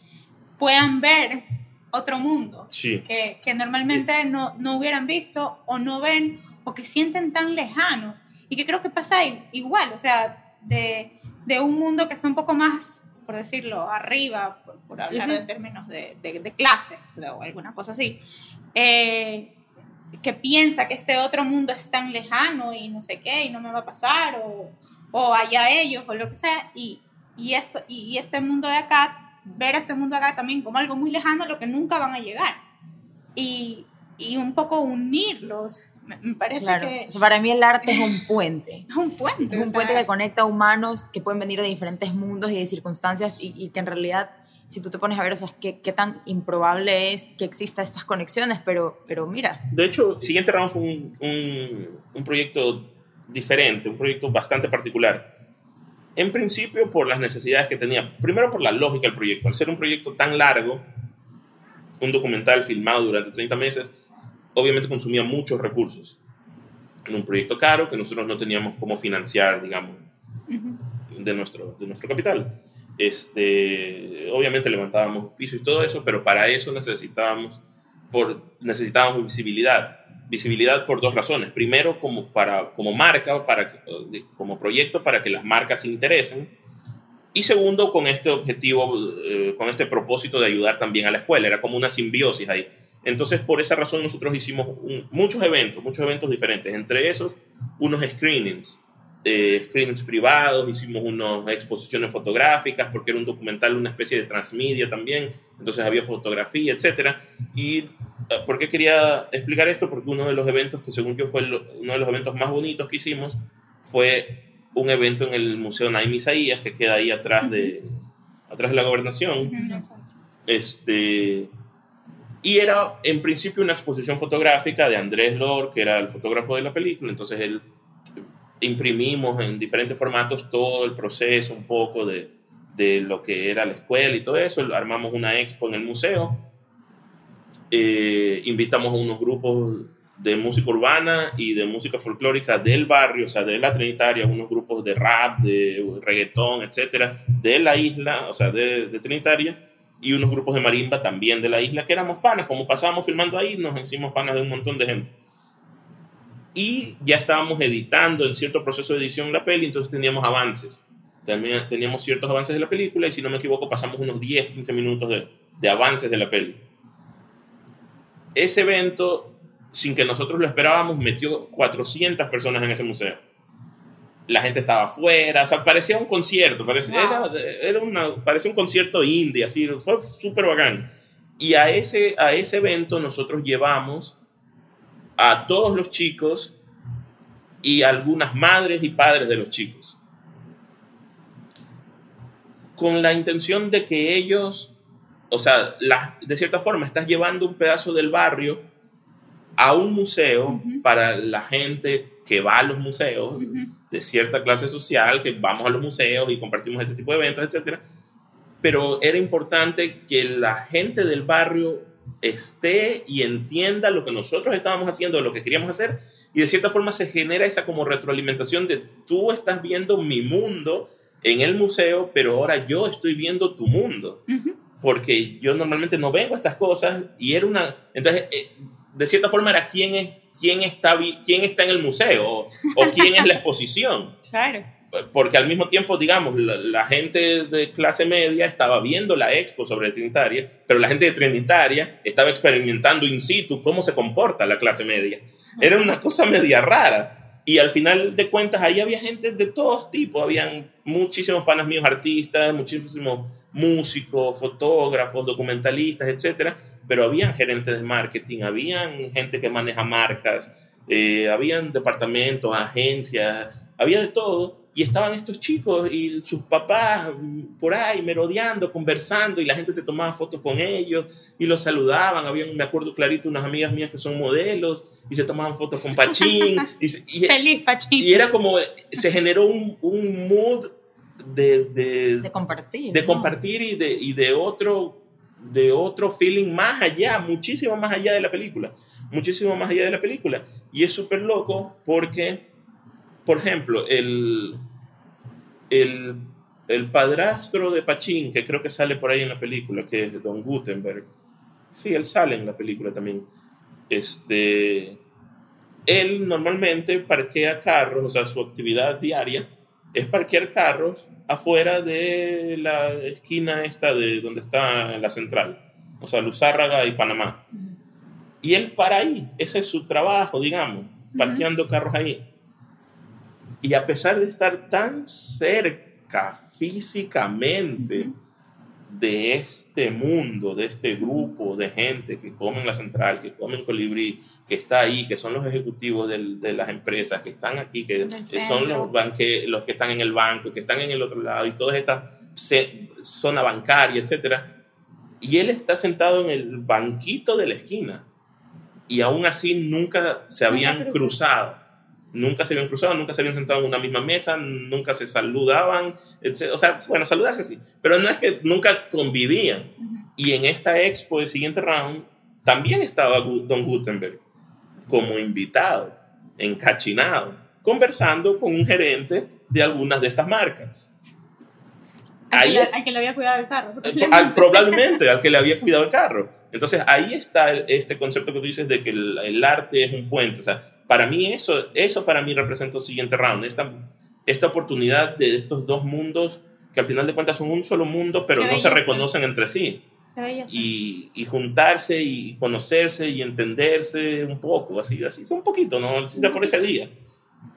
puedan ver otro mundo sí. que, que, normalmente no, no, hubieran visto o no ven o que sienten tan lejano y que creo que pasa igual, o sea, de, de un mundo que está un poco más, por decirlo, arriba, por, por hablar uh -huh. en términos de, de, de, clase o alguna cosa así, eh, que piensa que este otro mundo es tan lejano y no sé qué y no me va a pasar o, o allá ellos o lo que sea y, y, eso, y este mundo de acá ver este mundo acá también como algo muy lejano a lo que nunca van a llegar. Y, y un poco unirlos. Me, parece claro. que... O sea, para mí el arte es un puente. Es un puente. Es un puente sea, que conecta a humanos que pueden venir de diferentes mundos y de circunstancias y, y que en realidad, si tú te pones a ver, o sea, qué, qué tan improbable es que exista estas conexiones, pero, pero mira. De hecho, Siguiente Round fue un, un, un proyecto diferente, un proyecto bastante particular en principio por las necesidades que tenía. Primero por la lógica del proyecto. Al ser un proyecto tan largo, un documental filmado durante 30 meses, obviamente consumía muchos recursos. En un proyecto caro que nosotros no teníamos cómo financiar, digamos, uh -huh. de, nuestro, de nuestro capital. Este, obviamente levantábamos piso y todo eso, pero para eso necesitábamos, por, necesitábamos visibilidad. Visibilidad por dos razones. Primero, como, para, como marca, para, como proyecto, para que las marcas se interesen. Y segundo, con este objetivo, eh, con este propósito de ayudar también a la escuela. Era como una simbiosis ahí. Entonces, por esa razón, nosotros hicimos muchos eventos, muchos eventos diferentes. Entre esos, unos screenings eh, screenings privados, hicimos unas exposiciones fotográficas, porque era un documental, una especie de transmedia también, entonces había fotografía, etc. ¿Y eh, por qué quería explicar esto? Porque uno de los eventos que según yo fue uno de los eventos más bonitos que hicimos fue un evento en el Museo Naim Isaías, que queda ahí atrás de, atrás de la gobernación. Este, y era en principio una exposición fotográfica de Andrés Lor, que era el fotógrafo de la película, entonces él imprimimos en diferentes formatos todo el proceso un poco de, de lo que era la escuela y todo eso. Armamos una expo en el museo. Eh, invitamos a unos grupos de música urbana y de música folclórica del barrio, o sea, de la Trinitaria, unos grupos de rap, de reggaetón, etcétera, de la isla, o sea, de, de Trinitaria, y unos grupos de marimba también de la isla, que éramos panas, como pasábamos filmando ahí, nos hicimos panas de un montón de gente y ya estábamos editando en cierto proceso de edición la peli, entonces teníamos avances. También teníamos ciertos avances de la película y si no me equivoco pasamos unos 10, 15 minutos de, de avances de la peli. Ese evento, sin que nosotros lo esperábamos, metió 400 personas en ese museo. La gente estaba afuera, o sea, parecía un concierto, parecía, era, era una, parecía un concierto indie, así, fue súper bacán. Y a ese, a ese evento nosotros llevamos a todos los chicos y algunas madres y padres de los chicos. Con la intención de que ellos, o sea, de cierta forma estás llevando un pedazo del barrio a un museo para la gente que va a los museos, de cierta clase social, que vamos a los museos y compartimos este tipo de eventos, etc. Pero era importante que la gente del barrio esté y entienda lo que nosotros estábamos haciendo, lo que queríamos hacer, y de cierta forma se genera esa como retroalimentación de tú estás viendo mi mundo en el museo, pero ahora yo estoy viendo tu mundo, porque yo normalmente no vengo a estas cosas y era una, entonces, eh, de cierta forma era quién es, quién está, quién está en el museo o, o quién es la exposición. Claro porque al mismo tiempo, digamos, la, gente de clase media estaba viendo la expo sobre Trinitaria, pero la gente de Trinitaria estaba experimentando in situ cómo se comporta la clase media. Era una cosa media rara. Y al final de cuentas, ahí había gente de todos tipos. Habían muchísimos panas míos artistas, muchísimos músicos, fotógrafos, documentalistas, etc. Pero habían gerentes de marketing, habían gente que maneja marcas, eh, habían departamentos, agencias, había de todo y estaban estos chicos y sus papás por ahí merodeando, conversando y la gente se tomaba fotos con ellos y los saludaban. Había, me acuerdo clarito, unas amigas mías que son modelos y se tomaban fotos con Pachín. y, Feliz Pachín. Y era como, se generó un, un mood de, de, de, compartir. De compartir y de, y de otro de otro feeling más allá, muchísimo más allá de la película, muchísimo más allá de la película. Y es súper loco porque por ejemplo, el, el, el, padrastro de Pachín, que creo que sale por ahí en la película, que es Don Gutenberg. Sí, él sale en la película también. Este, él normalmente parquea carros, o sea, su actividad diaria es parquear carros afuera de la esquina esta de donde está la central, o sea, Luzárraga y Panamá. Y él para ahí, ese es su trabajo, digamos, parqueando carros ahí. Y a pesar de estar tan cerca físicamente de este mundo, de este grupo de gente que comen la central, que comen colibrí, que está ahí, que son los ejecutivos de las empresas, que están aquí, que son los, banque, los que están en el banco, que están en el otro lado, y toda esta zona bancaria, etc. Y él está sentado en el banquito de la esquina. Y aún así nunca se habían cruzado nunca se habían cruzado, nunca se habían sentado en una misma mesa, nunca se saludaban, etc. o sea, bueno, saludarse sí, pero no es que nunca convivían. Y en esta expo el siguiente round también estaba Don Gutenberg como invitado, encachinado, conversando con un gerente de algunas de estas marcas. Al, ahí que, es- al que le había cuidado el carro. Eh, al- probablemente al que le había cuidado el carro. Entonces ahí está el- este concepto que tú dices de que el, el arte es un puente. O sea, para mí eso, eso para mí representa el siguiente round, esta, esta oportunidad de estos dos mundos que al final de cuentas son un solo mundo, pero Qué no se reconocen entre sí. Y, y juntarse y conocerse y entenderse un poco, así, así, un poquito, ¿no? Así por ese día.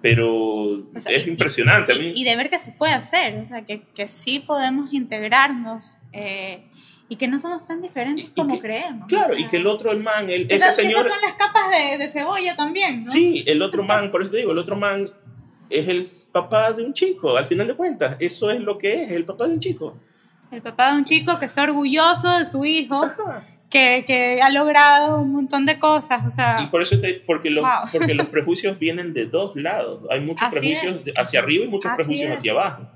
Pero O sea, es y- impresionante. a y, mí. y de ver que se puede hacer, o sea, que, que sí podemos integrarnos eh, y que no somos tan diferentes Y- y como que- creemos. Claro, o sea, y que el otro, el man, el, ese señor... esas son las capas de, de cebolla también, ¿no? Sí, el otro man, por eso te digo, el otro man es el papá de un chico, al final de cuentas. Eso es lo que es, el papá de un chico. El papá de un chico que está orgulloso de su hijo, que, que ha logrado un montón de cosas, o sea... Y por eso te, porque, los, Wow. porque los prejuicios vienen de dos lados. Hay muchos Así prejuicios es. hacia arriba y muchos Así prejuicios es. hacia abajo.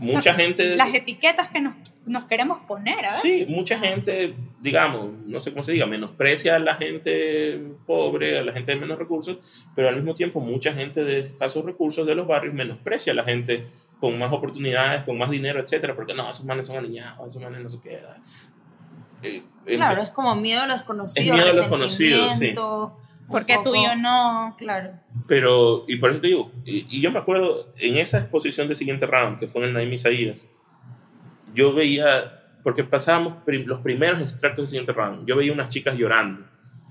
Mucha gente... Las etiquetas que nos, nos queremos poner, ¿verdad? Sí, mucha gente, digamos, no sé cómo se diga, menosprecia a la gente pobre, a la gente de menos recursos, pero al mismo tiempo mucha gente de escasos recursos de los barrios menosprecia a la gente con más oportunidades, con más dinero, etcétera, porque no, esos manes son aniñados, esos manes no sé qué. Eh, eh, Claro, es como miedo a lo desconocido. Es miedo a lo desconocido, sí. Porque tú y yo no... Claro. Pero, y por eso te digo, y, y yo me acuerdo en esa exposición de siguiente round, que fue en el Naim Isaías, yo veía, porque pasábamos los primeros extractos del siguiente yo veía unas chicas llorando.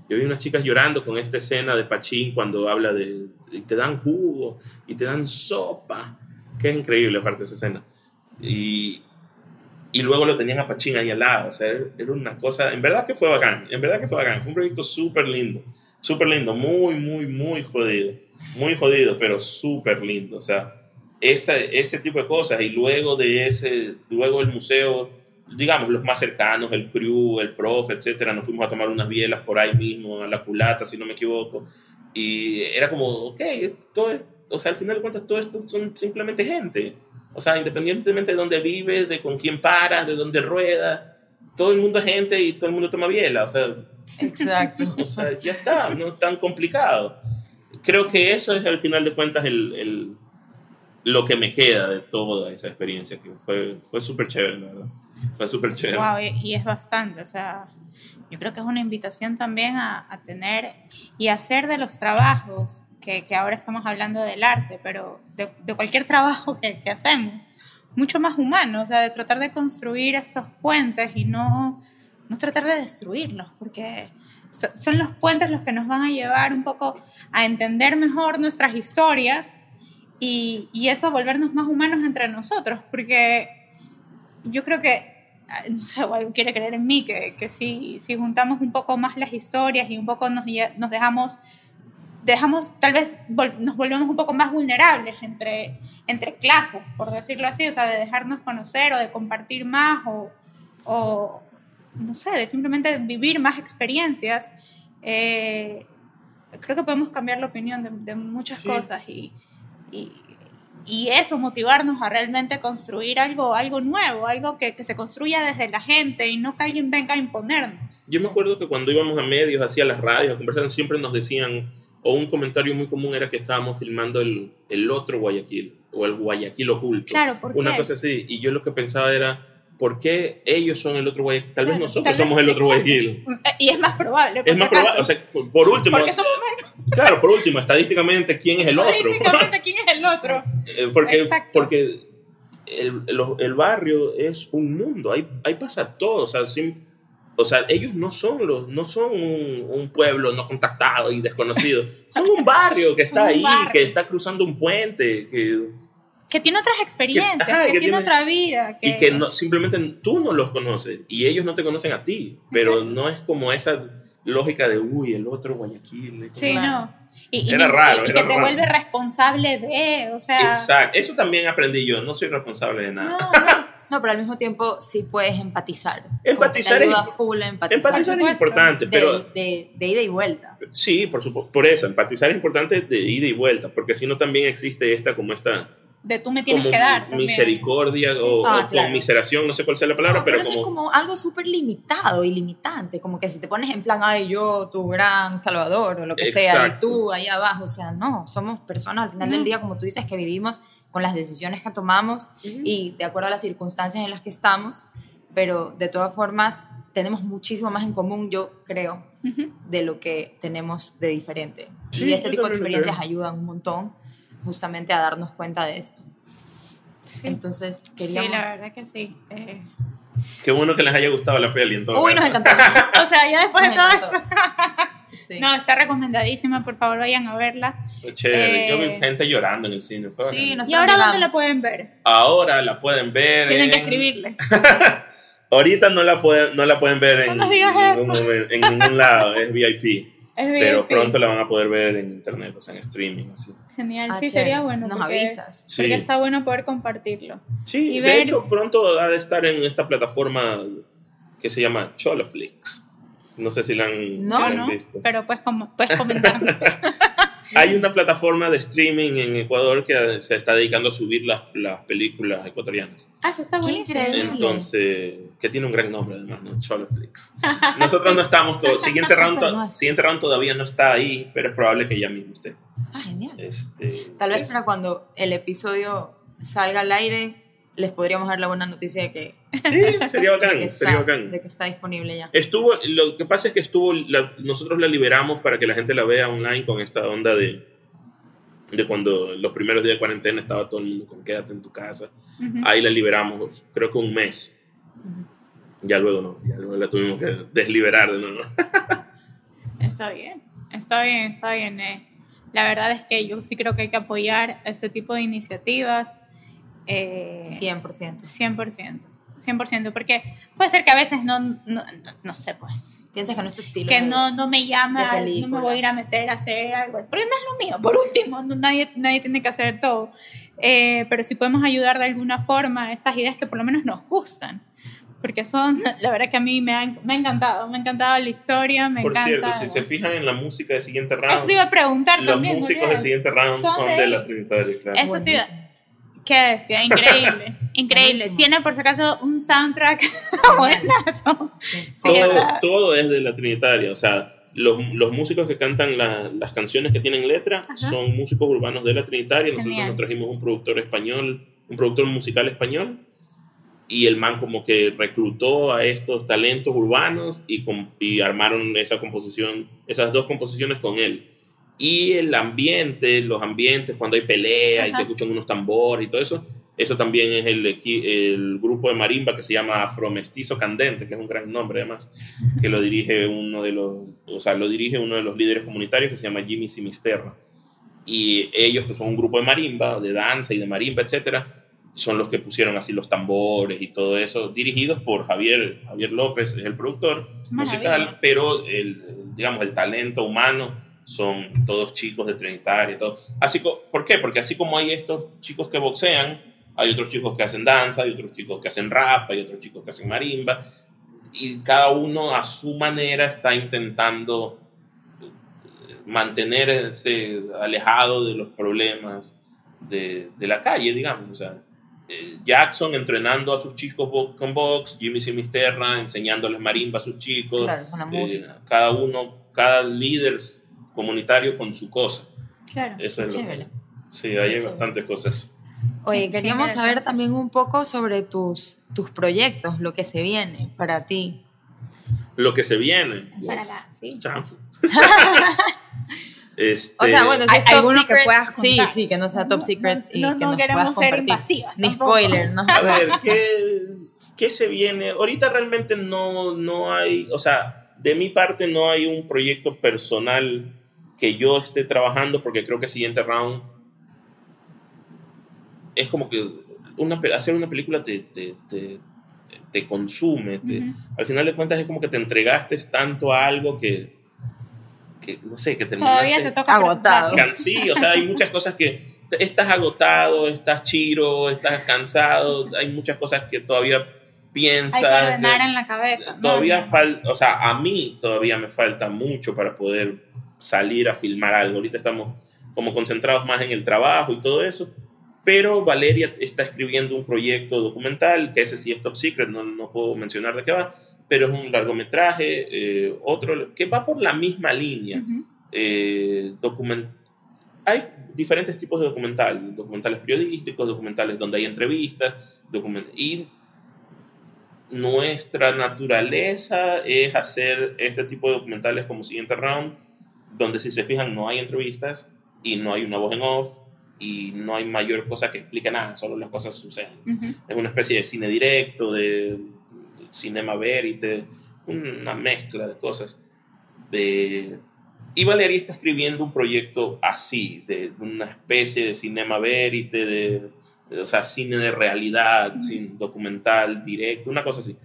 Yo veía unas chicas llorando con esta escena de Pachín cuando habla de, y te dan jugo, y te dan sopa, es increíble aparte de esa escena. Y, y luego lo tenían a Pachín ahí al lado, o sea, era una cosa, en verdad que fue bacán, en verdad que fue bacán, fue un proyecto súper lindo, súper lindo, muy, muy, muy jodido, muy jodido, pero súper lindo, o sea, esa, ese tipo de cosas, y luego de ese, luego el museo, digamos, los más cercanos, el crew, el profe, etcétera, nos fuimos a tomar unas bielas por ahí mismo, a la culata, si no me equivoco, y era como, ok, todo es- o sea, al final de cuentas, todo esto son simplemente gente. O sea, independientemente de dónde vives, de con quién paras, de dónde ruedas, todo el mundo es gente y todo el mundo toma biela. O sea, Exacto. o sea ya está, no es tan complicado. Creo que eso es al final de cuentas el, el- lo que me queda de toda esa experiencia, que fue, fue súper chévere, la verdad. Fue súper chévere. Wow, y, es bastante, o sea, yo creo que es una invitación también a, a tener y hacer de los trabajos, que, que ahora estamos hablando del arte, pero de, de cualquier trabajo que, que hacemos, mucho más humano, o sea, de tratar de construir estos puentes y no, no tratar de destruirlos, porque so- son los puentes los que nos van a llevar un poco a entender mejor nuestras historias y, y eso volvernos más humanos entre nosotros, porque yo creo que, ah, no sé, o quiere creer en mí, que, que si, si juntamos un poco más las historias y un poco nos, nos dejamos, dejamos, tal vez vol- nos volvemos un poco más vulnerables entre, entre clases, por decirlo así, o sea, de dejarnos conocer o de compartir más o, o no sé, de simplemente vivir más experiencias, eh, creo que podemos cambiar la opinión de, de muchas Sí. cosas y, y, y eso, motivarnos a realmente construir algo, algo nuevo, algo que, que se construya desde la gente y no que alguien venga a imponernos. Yo me acuerdo que cuando íbamos a medios, hacia las radios, a conversar, siempre nos decían, o un comentario muy común era que estábamos filmando el, el otro Guayaquil, o el Guayaquil oculto. Claro, ¿por Una qué? cosa así. Y yo lo que pensaba era, ¿por qué ellos son el otro Guayaquil? Tal vez nosotros tal vez- somos el otro exacto. Guayaquil. Eh, Y es más probable. por Es más probable, o sea, por, último, Porque somos menos. claro, por último, estadísticamente, ¿quién es el otro? Estadísticamente, ¿quién es el otro? Eh, porque Exacto. porque el, lo- el barrio es un mundo, ahí, ahí pasa todo, o sea, sin- o sea, ellos no son, los, no son un, un pueblo no contactado y desconocido, son un barrio que está ahí, barrio. que está cruzando un puente, que, Que tiene otras experiencias, ajá, que, que tiene tiene- otra vida. Que, y que no, simplemente tú no los conoces y ellos no te conocen a ti, pero Exacto. no es como esa lógica de, uy, el otro Guayaquil. como- Sí, Claro. no. Y, y Era ni- raro, y era que te raro. vuelve responsable de, o sea... Exacto, eso también aprendí yo, no soy responsable de nada. No, no. No, pero al mismo tiempo sí puedes empatizar. Empatizar que es- full empatizar. Empatizar es importante, de, pero... de, de ida y vuelta. Sí, por supuesto, por eso, empatizar es importante de ida y vuelta, porque si no también existe esta como esta De tú me tienes como que dar. también. misericordia o, Ah, o claro. conmiseración, no sé cuál sea la palabra, No, pero, eso como, es como algo súper limitado y limitante, como que si te pones en plan, ay, yo, tu gran salvador, o lo que sea, y Exacto. tú ahí abajo, o sea, no, somos personas al final No. del día, como tú dices, que vivimos con las decisiones que tomamos y de acuerdo a las circunstancias en las que estamos, pero de todas formas tenemos muchísimo más en común, yo creo, de lo que tenemos de diferente. Sí, y este tipo de experiencias ayudan un montón justamente a darnos cuenta de esto. Entonces, queríamos... Sí, la verdad que sí. Eh, Qué bueno que les haya gustado la peli en todo Uy, nos caso. encantó. o sea, ya después de Nos todo encantó. esto. Sí. No, está recomendadísima, por favor vayan a verla. Chévere. Yo vi Eh, gente llorando en el cine. Sí, nos- ¿Y ahora dónde la pueden ver? Ahora la pueden ver. Tienen que en- escribirle. Ahorita no la pueden, no la pueden ver en, No nos digas ningún en ningún lado, es VIP. Es Pero pronto la van a poder ver en internet, o sea, en streaming, así. Genial, Ah, sí, chévere. sería bueno. Nos porque- avisas. Sí. Porque está bueno poder compartirlo. Sí, Y de ver- hecho, pronto ha de estar en esta plataforma que se llama Choloflix. No sé si la han, No, si la Yo han no, visto. pero pues como, puedes comentarnos. Hay una plataforma de streaming en Ecuador que se está dedicando a subir las, las películas ecuatorianas. ah, eso está buenísimo. increíble. Entonces, que tiene un gran nombre además, ¿no? Choloflix. Nosotros no estamos todos. Siguiente round, siguiente round todavía no está ahí, pero es probable que ya mismo esté. Ah, genial. Este, Tal vez es- para cuando el episodio salga al aire, les podríamos dar la buena noticia de que, Sí, sería de que, bacán, está, sería bacán. de que está disponible ya. Estuvo, lo que pasa es que estuvo, la- nosotros la liberamos para que la gente la vea online con esta onda de, de cuando los primeros días de cuarentena estaba todo el mundo con quédate en tu casa. Ujú. Ahí la liberamos, creo que un mes. Ya luego no, ya luego la tuvimos que desliberar de nuevo. Está bien, está bien, está bien. eh. La verdad es que yo sí creo que hay que apoyar este tipo de iniciativas. Eh, 100%. 100%. 100%, porque puede ser que a veces no, no, no, no sé, pues, Piensas que no es tu estilo. que de- no, no me llama, no me voy a ir a meter a hacer algo, porque no es lo mío, por último, no- nadie, nadie tiene que hacer todo, Eh, pero si podemos ayudar de alguna forma a estas ideas que por lo menos nos gustan, porque son, la verdad que a mí me ha, me ha encantado, me ha encantado la historia, me Por encanta. cierto, si se fijan en la música de siguiente round, Eso te iba a preguntar los también. músicos Muriel. de siguiente round Son son, de de, la Trinitaria, claro. Eso te iba. ¿Qué decía? Increíble, increíble. Buenísimo. Tiene por si acaso un soundtrack buenazo. Sí. Sí, todo, es de la Trinitaria. O sea, los, los músicos que cantan la- las canciones que tienen letra Ajá. son músicos urbanos de la Trinitaria. Nosotros Genial. nos trajimos un productor español, un productor musical español. Y el man como que reclutó a estos talentos urbanos y, com- y armaron esa composición, esas dos composiciones con él. Y el ambiente, los ambientes, cuando hay pelea y Ajá. se escuchan unos tambores y todo eso, eso también es el, el grupo de marimba que se llama Afromestizo Candente, que es un gran nombre además, que lo dirige uno de los, o sea, lo dirige uno de los líderes comunitarios que se llama Jimmy Simisterra. Y ellos, que son un grupo de marimba, de danza y de marimba, etcétera, son los que pusieron así los tambores y todo eso, dirigidos por Javier, Javier López, es el productor Maravilla. musical, pero el, digamos, el talento humano son todos chicos de Trinitaria y todo. Así, ¿Por qué? Porque así como hay estos chicos que boxean, hay otros chicos que hacen danza, hay otros chicos que hacen rap, hay otros chicos que hacen marimba, y cada uno a su manera está intentando eh, mantenerse alejado de los problemas de, de la calle, digamos. O sea, eh, Jackson entrenando a sus chicos con box, Jimmy Simisterra enseñándoles marimba a sus chicos, Claro, eh, cada uno, cada líder comunitario con su cosa. Claro. Eso es lo que-. Sí, ahí hay Chévere. bastantes cosas. Oye, queríamos saber también un poco sobre tus, tus proyectos, lo que se viene para ti. Lo que se viene. Para Yes. la- sí. Chanfle. este, O sea, bueno, si Hay es top alguno que secret, puedas sí, contar. sí, que no sea top no, secret y no, que no nos queremos puedas ser invasivas Ni tampoco. spoiler, ¿no? A ver, ¿qué, qué se viene? Ahorita realmente no, no hay, o sea, de mi parte no hay un proyecto personal que yo esté trabajando porque creo que siguiente round es como que una, hacer una película te, te, te, te consume. te- Ujú. Al final de cuentas es como que te entregaste tanto a algo que, que no sé, que terminaste... Todavía te toca Agotado. Sí, o sea, hay muchas cosas que estás agotado, estás chiro, estás cansado, hay muchas cosas que todavía Hay piensas. que ordenar que- en la cabeza. ¿no? todavía No. falta, o sea, a mí todavía me falta mucho para poder salir a filmar algo. Ahorita estamos como concentrados más en el trabajo y todo eso. Pero Valeria está escribiendo un proyecto documental, que ese sí es top secret, no, no puedo mencionar de qué va, pero es un largometraje, eh, otro que va por la misma línea eh, document- hay diferentes tipos de documental, documentales periodísticos, documentales donde hay entrevistas, document y nuestra naturaleza es hacer este tipo de documentales como siguiente round, donde si se fijan no hay entrevistas y no hay una voz en off y no hay mayor cosa que explique nada, solo las cosas suceden. Es una especie de cine directo, de cinema verite, una mezcla de cosas. De... Y Valeria está escribiendo un proyecto así, de una especie de cinema verite, de o sea, cine de realidad, sin documental, directo, una cosa así.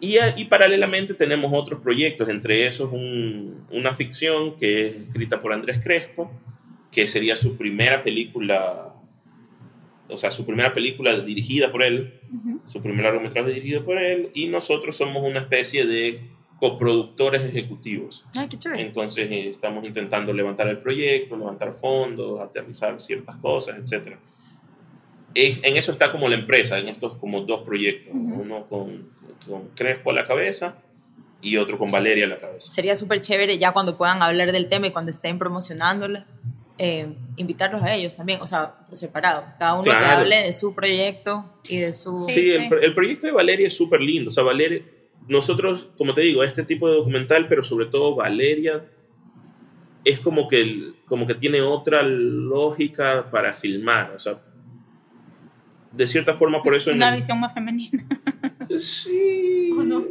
Y, y, paralelamente tenemos otros proyectos, entre esos un, una ficción que es escrita por Andrés Crespo, que sería su primera película, o sea, su primera película dirigida por él, su primer largometraje dirigido por él, y nosotros somos una especie de coproductores ejecutivos. Qué chévere. Entonces eh, estamos intentando levantar el proyecto, levantar fondos, aterrizar ciertas cosas, etcétera en eso está como la empresa, en estos como dos proyectos, uno con, con, Crespo a la cabeza y otro con Valeria a la cabeza. Sería súper chévere ya cuando puedan hablar del tema y cuando estén promocionándola, eh, invitarlos a ellos también, o sea, por separado, cada uno que hable de su proyecto y de su... Sí, El, el, proyecto de Valeria es súper lindo, o sea, Valeria, nosotros, como te digo, este tipo de documental, pero sobre todo Valeria es como que, como que tiene otra lógica para filmar, o sea, de cierta forma por eso... Una visión más femenina. Sí. no?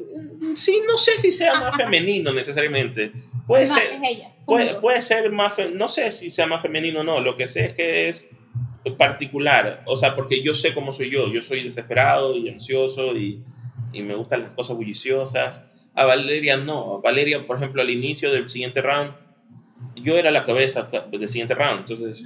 Sí, no sé si sea más femenino necesariamente. Puede ser... Es ella. Puede, puede, ser más... No sé si sea más femenino o no. Lo que sé es que es particular. O sea, porque yo sé cómo soy yo. Yo soy desesperado y ansioso y, y me gustan las cosas bulliciosas. A Valeria no. A Valeria, por ejemplo, al inicio del siguiente round, yo era la cabeza del siguiente round. Entonces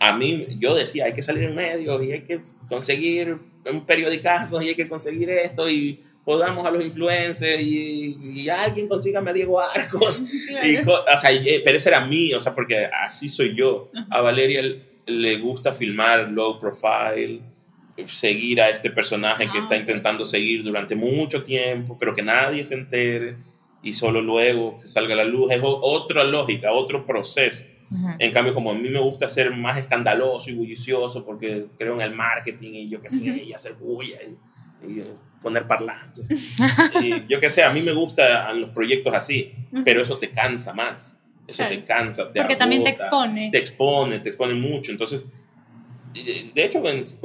a mí, yo decía, hay que salir en medio y hay que conseguir un periodicazo y hay que conseguir esto y podamos a los influencers y, y alguien consiga a Diego Arcos. Y, o sea, eh, pero ese era mí, o sea, porque así soy yo. A Valeria le gusta filmar low profile, seguir a este personaje que está ah. intentando seguir durante mucho tiempo, pero que nadie se entere y solo luego se salga a la luz. Es otra lógica, otro proceso. En cambio, como a mí me gusta ser más escandaloso y bullicioso porque creo en el marketing y yo qué sé, y hacer bulla y, poner parlantes. y yo qué sé, a mí me gustan los proyectos así, pero eso te cansa más. Eso te cansa, te Porque también te expone. Te expone, te expone mucho. Entonces, de hecho,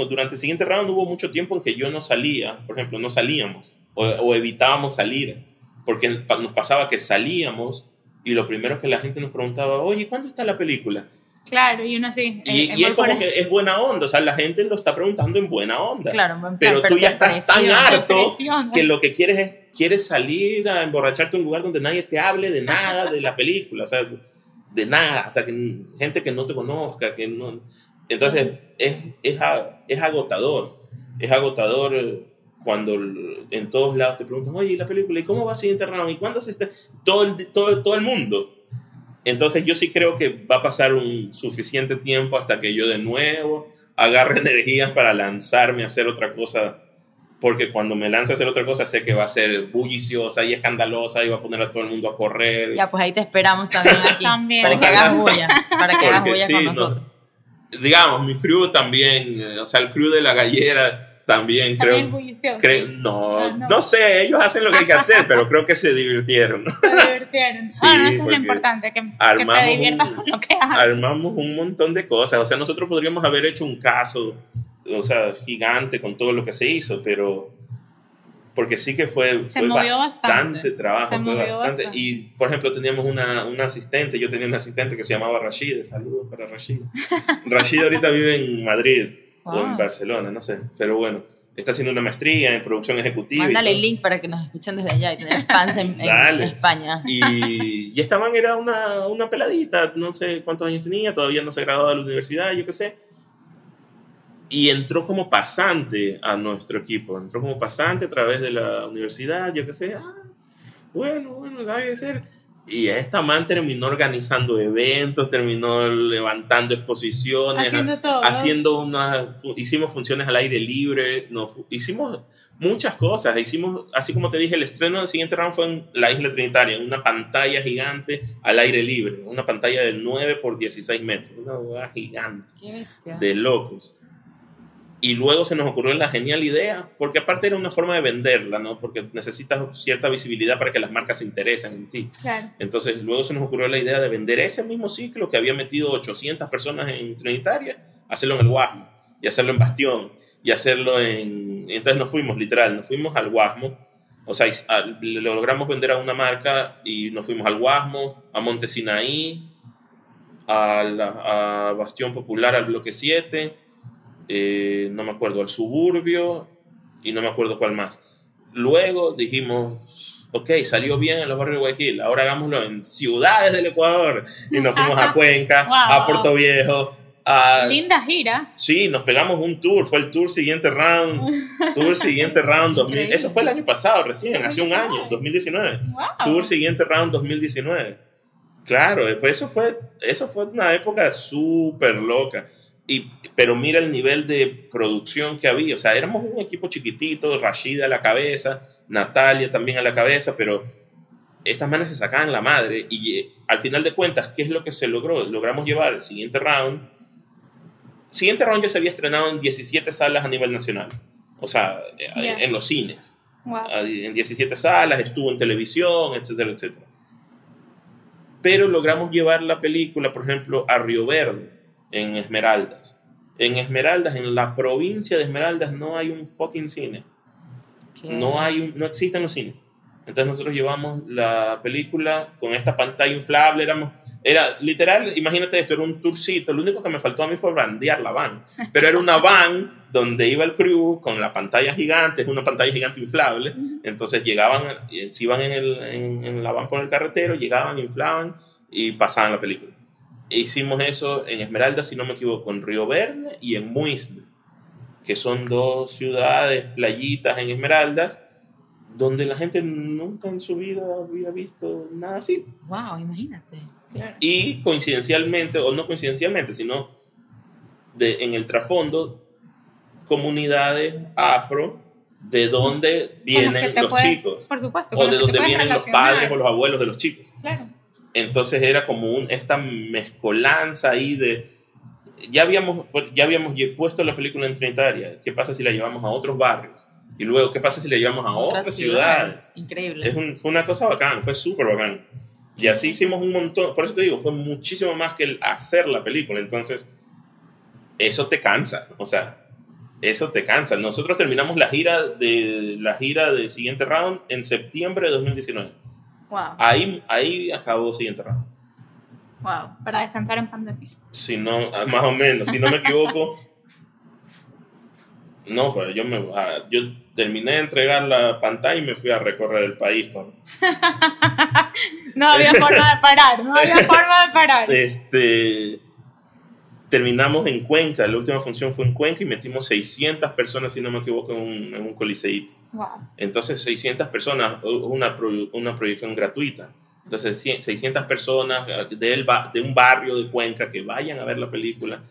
durante el siguiente round hubo mucho tiempo en que yo no salía, por ejemplo, no salíamos o, o evitábamos salir, porque nos pasaba que salíamos y lo primero que la gente nos preguntaba, oye, ¿cuándo está la película? Claro, y uno así. Y, eh, es como que es buena onda, o sea, la gente lo está preguntando en buena onda. Claro, pero tú ya estás tan harto que lo que quieres es quieres salir a emborracharte a un lugar donde nadie te hable de nada de la película, o sea, de nada, o sea, que gente que no te conozca, que no... Entonces, es, es, es agotador, es agotador cuando en todos lados te preguntan, oye, ¿y la película? ¿Y cómo va a ser internado? ¿Y cuándo se está? Todo el, todo, todo el mundo. Entonces yo sí creo que va a pasar un suficiente tiempo hasta que yo de nuevo agarre energías para lanzarme a hacer otra cosa. Porque cuando me lance a hacer otra cosa sé que va a ser bulliciosa y escandalosa y va a poner a todo el mundo a correr. Ya, pues ahí te esperamos también aquí. Para que hagas bulla. Para que hagas bulla con nosotros. digamos, mi crew también, eh, o sea, el crew de la gallera también, creo. no, ah, no, no. sé, ellos hacen lo que hay que hacer, pero creo que se divirtieron. Se divirtieron. Sí, ah, eso es lo importante, que, que te diviertas con lo que haces. Armamos un montón de cosas. O sea, nosotros podríamos haber hecho un caso, o sea, gigante con todo lo que se hizo, pero porque sí que fue, fue bastante, trabajo. Fue bastante. Y, por ejemplo, teníamos una, una, asistente, yo tenía un asistente que se llamaba Rashid, saludos para Rashid. Rashid ahorita vive en Madrid o en Barcelona, no sé. Pero bueno, está haciendo una maestría en producción ejecutiva. Mándale el link para que nos escuchen desde allá y tener fans en, España. Y, y, esta man era una, una peladita, no sé cuántos años tenía, todavía no se graduó de la universidad, yo qué sé. Y entró como pasante a nuestro equipo, entró como pasante a través de la universidad, yo qué sé. Ah, bueno, bueno, debe ser. Y esta man terminó organizando eventos, terminó levantando exposiciones, Haciendo todo. haciendo hicimos funciones al aire libre, no, fu- hicimos muchas cosas, hicimos, así como te dije, el estreno del siguiente round fue en la isla Trinitaria, en una pantalla gigante al aire libre, una pantalla de 9 por 16 metros, una hueá gigante Qué bestia. de locos. Y luego se nos ocurrió la genial idea, porque aparte era una forma de venderla, ¿no? Porque necesitas cierta visibilidad para que las marcas se interesen en ti. Claro. Entonces luego se nos ocurrió la idea de vender ese mismo ciclo que había metido 800 personas en Trinitaria, hacerlo en el Guasmo, y hacerlo en Bastión, y hacerlo en... Entonces nos fuimos, literal, nos fuimos al Guasmo, o sea, le logramos vender a una marca y nos fuimos al Guasmo, a Montesinaí, a, la- a Bastión Popular, al Bloque 7, eh, no me acuerdo, al Suburbio y no me acuerdo cuál más. Luego dijimos, ok, salió bien en los barrios de Guayaquil, ahora hagámoslo en ciudades del Ecuador. Y nos fuimos a Cuenca, Wow. a Puerto Viejo, a... Linda gira. Sí, nos pegamos un tour, fue el tour siguiente round, tour siguiente round, 2000, Increíble. eso fue el año pasado recién, hace un año, 2019. Wow. Tour siguiente round 2019. Claro, después eso fue, eso fue una época súper loca. Y, pero mira el nivel de producción que había. O sea, éramos un equipo chiquitito, Rashida a la cabeza, Natalia también a la cabeza, pero estas manes se sacaban la madre. Y eh, al final de cuentas, ¿qué es lo que se logró? Logramos llevar el siguiente round. Siguiente round ya se había estrenado en 17 salas a nivel nacional. O sea, Ya. en los cines Wow. en 17 salas, estuvo en televisión, etcétera, etcétera. Pero logramos llevar la película, por ejemplo, a Río Verde, en Esmeraldas. En Esmeraldas, en la provincia de Esmeraldas, no hay un fucking cine. Qué- No, hay un- no existen los cines. Entonces nosotros llevamos la película con esta pantalla inflable, éramos, era literal, imagínate esto, era un tourcito, lo único que me faltó a mí fue brandear la van, pero era una van donde iba el crew con la pantalla gigante, es una pantalla gigante inflable, entonces llegaban, eh, se iban en, el, en, en la van por el carretero, llegaban, inflaban y pasaban la película. E hicimos eso en Esmeralda, si no me equivoco, en Río Verde y en Muisne, que son dos ciudades, playitas en Esmeraldas, donde la gente nunca en su vida había visto nada así. Wow, imagínate. Y coincidencialmente, o no coincidencialmente, sino de, en el trasfondo, comunidades afro de que vienen los puedes- chicos, Por supuesto. o de puedes vienen los padres o los abuelos de los chicos. Claro. Entonces era como un, esta mezcolanza ahí de... Ya habíamos, ya habíamos puesto la película en Trinitaria. ¿Qué pasa si la llevamos a otros barrios? Y luego, ¿qué pasa si la llevamos a otras, ciudades? Increíble. Es un- fue una cosa bacán, fue súper bacán. Y así hicimos un montón. Por eso te digo, fue muchísimo más que el hacer la película. Entonces, eso te cansa. O sea, eso te cansa. Nosotros terminamos la gira de la gira de siguiente round en septiembre de 2019. Wow, Ahí, ahí acabó siguiente round. wow. Para descansar en pandemia. Si no, ah, más o menos, si no me equivoco. No, pero yo me ah, yo terminé de entregar la pantalla y me fui a recorrer el país. ¿no? No había forma de parar. No había forma de parar. Este, terminamos en Cuenca, la última función fue en Cuenca y metimos 600 personas, si no me equivoco, en un, en un coliseíto. Wow. Entonces, 600 personas, una, una proyección gratuita. Entonces, cien- 600 personas ba- de un barrio de Cuenca que vayan a ver la película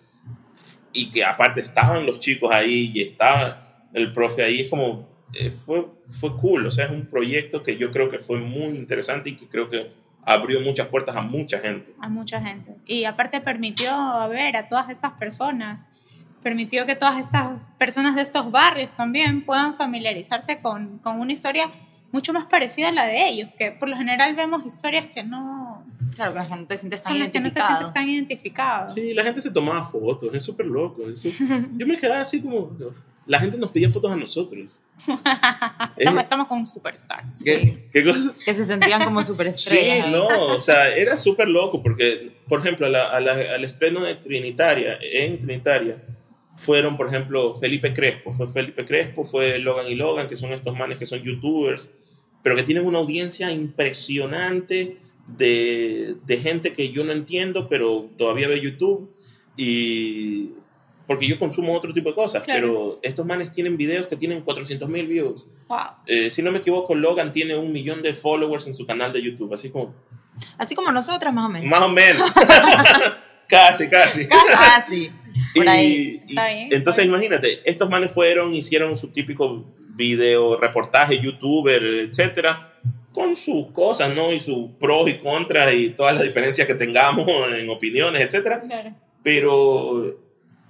y que aparte estaban los chicos ahí y estaba el profe ahí. Es como, eh, fue, fue cool. O sea, es un proyecto que yo creo que fue muy interesante y que creo que abrió muchas puertas a mucha gente. a mucha gente. Y aparte permitió ver a todas estas personas, permitió que todas estas personas de estos barrios también puedan familiarizarse con, con una historia mucho más parecida a la de ellos, que por lo general vemos historias que no, Claro, que no te sientes tan con las que no te identificado. sientes tan identificado. Sí, la gente se tomaba fotos, es súper loco. eso. Yo me quedaba así como, la gente nos pedía fotos a nosotros. Estamos, Es- estamos con un superstar. ¿Qué, qué cosa? Que se sentían como Sí, superestrellas. ahí. no, o sea, era súper loco porque, por ejemplo, a la- a la- al estreno de Trinitaria, en Trinitaria, fueron, por ejemplo, Felipe Crespo, fue Felipe Crespo, fue Logan y Logan, que son estos manes que son youtubers, pero que tienen una audiencia impresionante de, de gente que yo no entiendo, pero todavía ve YouTube y... Porque yo consumo otro tipo de cosas, Claro. pero estos manes tienen videos que tienen 400 mil views. Wow. Eh, si no me equivoco, Logan tiene un millón de followers en su canal de YouTube, así como Así como nosotras, más o menos. Más o menos. casi, casi. Casi. Por Y- ahí. y Está bien, entonces imagínate, estos manes fueron, hicieron su típico video, reportaje, youtuber, etcétera, con sus cosas, ¿no? Y sus pros y contras y todas las diferencias que tengamos en opiniones, etcétera. Claro. Pero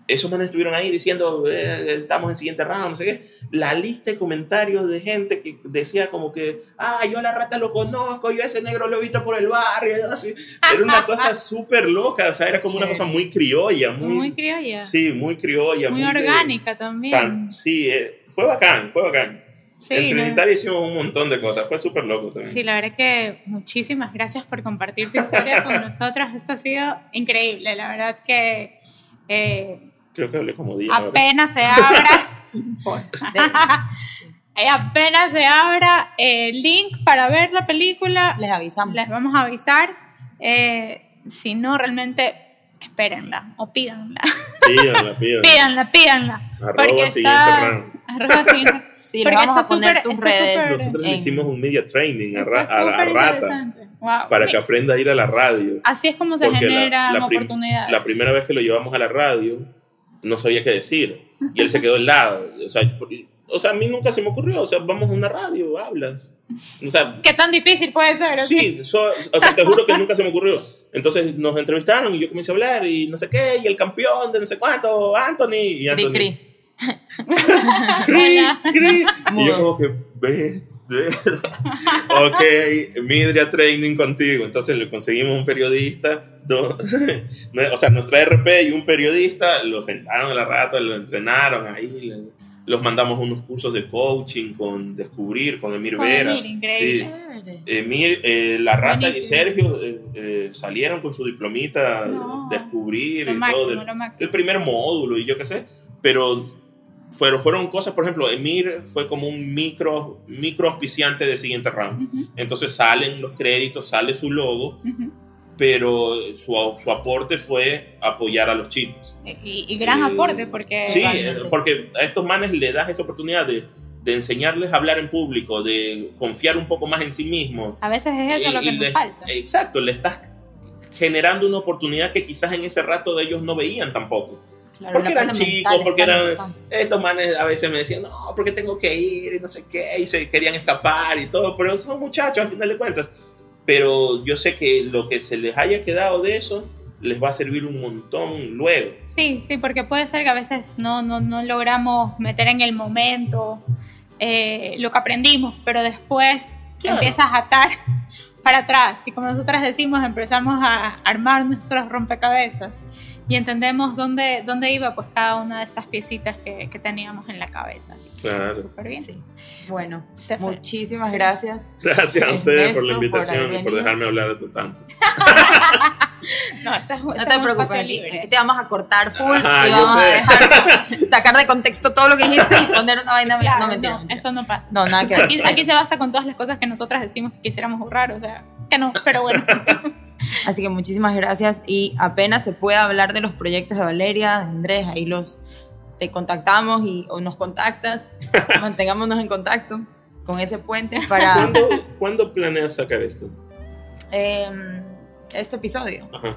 esos manes estuvieron ahí diciendo, eh, estamos en siguiente round, no sé qué. La lista de comentarios de gente que decía como que, ah, yo a la rata lo conozco, yo a ese negro lo he visto por el barrio, así. Era una cosa súper loca, o sea, era como una cosa muy criolla, muy... Muy criolla. Sí, muy criolla. muy de- orgánica también. tan- sí, eh, fue bacán, fue bacán. Sí, en ¿no? Trinitaria hicimos un montón de cosas, fue súper loco también. Sí, la verdad que muchísimas gracias por compartir tu historia con nosotros. Esto ha sido increíble. La verdad que eh, Creo que hablé como 10 ahora. apenas se abra, no importa. Eh, apenas se abra el link para ver la película, Les avisamos. les vamos a avisar. Eh, si no, realmente espérenla o pídanla. Pídanla, pídanla. Pídanla, pídanla. Arroba porque siguiente está- arroba siguiente. Sí, Porque vamos a poner súper- tus redes. Nosotros le hicimos un media training a, ra- Rata. Wow. para que aprenda a ir a la radio. Así es como se Porque la- la oportunidades. La primera vez que lo llevamos a la radio, no sabía qué decir. Y él se quedó al lado. O sea, por- o sea, a mí nunca se me ocurrió. O sea, vamos a una radio, hablas. O sea, ¿Qué tan difícil puede ser? ¿o Sí, so- o sea, te juro que nunca se me ocurrió. Entonces nos entrevistaron y yo comencé a hablar y no sé qué, y el campeón de no sé cuánto, Anthony. Y Cri, Anthony. cri. Cri, Hola. cri. Y yo como que, ves. Ok, Midria Training contigo. Entonces le conseguimos un periodista, dos, o sea, nuestra RP y un periodista, lo sentaron a la rata, lo entrenaron ahí, los mandamos unos cursos de coaching con Descubrir, con Emir Con Vera. Emir. Sí. Emir, eh, la rata y. Sergio eh, eh, salieron con su diplomita No. Descubrir y máximo, todo. máximo. el primer módulo y yo qué sé, pero fueron, fueron cosas, por ejemplo, Emir fue como un micro, micro auspiciante de siguiente round. Ujú, Entonces salen los créditos, sale su logo, ujú. pero su, su aporte fue apoyar a los chicos. Y, y gran Eh, aporte porque Sí, Totalmente. eh, porque a estos manes le das esa oportunidad de, de enseñarles a hablar en público, de confiar un poco más en sí mismos. a veces es eso Y- lo que y nos le- falta. Exacto, le estás generando una oportunidad que quizás en ese rato de ellos no veían tampoco. Claro, porque eran chicos, porque eran- importante. Estos manes a veces me decían, no, porque tengo que ir y no sé qué, y se querían escapar y todo, pero son muchachos al final de cuentas. Pero yo sé que lo que se les haya quedado de eso les va a servir un montón luego. Sí, sí, porque puede ser que a veces no, no, no logramos meter en el momento eh, lo que aprendimos, pero después Claro. empiezas a atar para atrás y como nosotras decimos, empezamos a armar nuestros rompecabezas y entendemos dónde, dónde iba pues cada una de estas piecitas que, que teníamos en la cabeza. Así que Claro. súper bien. Sí. Bueno, Te muchísimas sí. gracias. Gracias a ustedes por la por invitación haber y por dejarme hablar de tanto. No, este es, No te preocupes, libre. te vamos a cortar full Ajá, y vamos a dejar sacar de contexto todo lo que dijiste y poner una vaina. Claro, no, mentira. no, mentira. eso no pasa. No, nada que ver. Aquí, aquí se basa con todas las cosas que nosotras decimos que quisiéramos borrar, o sea, que no, pero bueno. Así que muchísimas gracias y apenas se pueda hablar de los proyectos de Valeria, de Andrés, ahí los te contactamos y, o nos contactas, mantengámonos en contacto con ese puente para ¿Cuándo, ¿cuándo planeas sacar esto? em, este episodio. Ajá.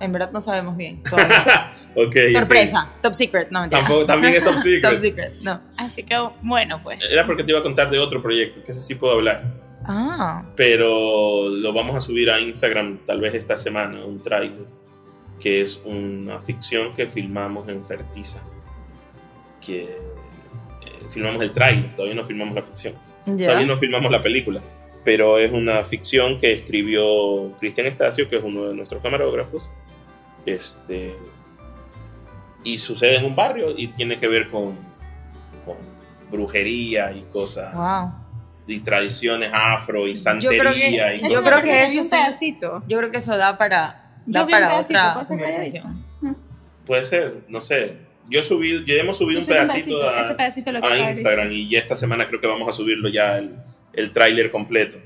En verdad no sabemos bien. todavía. Ok, ok. Sorpresa, top secret, no mentira. Tampoco, también es top secret. top secret, no. Así que bueno, pues. Era porque te iba a contar de otro proyecto, que ese sí puedo hablar. Ah, Pero lo vamos a subir a Instagram tal vez esta semana, un tráiler, que es una ficción que filmamos en Fertiza. Que eh, filmamos el tráiler, todavía no filmamos la ficción. Todavía no filmamos la película. Pero es una ficción que escribió Cristian Estacio, que es uno de nuestros camarógrafos. Este, y sucede en un barrio y tiene que ver con, con brujería y cosas, Wow. Y tradiciones afro y Yo santería creo que- y yo cosas creo que eso un sí. pedacito. Yo creo que eso da para, da Yo vi un para pedacito, otra ¿puedo sacar conversación. Puede ser, no sé. Yo subí, ya hemos subido un Yo pedacito, a, ese pedacito lo a acabo de Instagram y ya esta semana creo que vamos a subirlo ya el, el tráiler completo.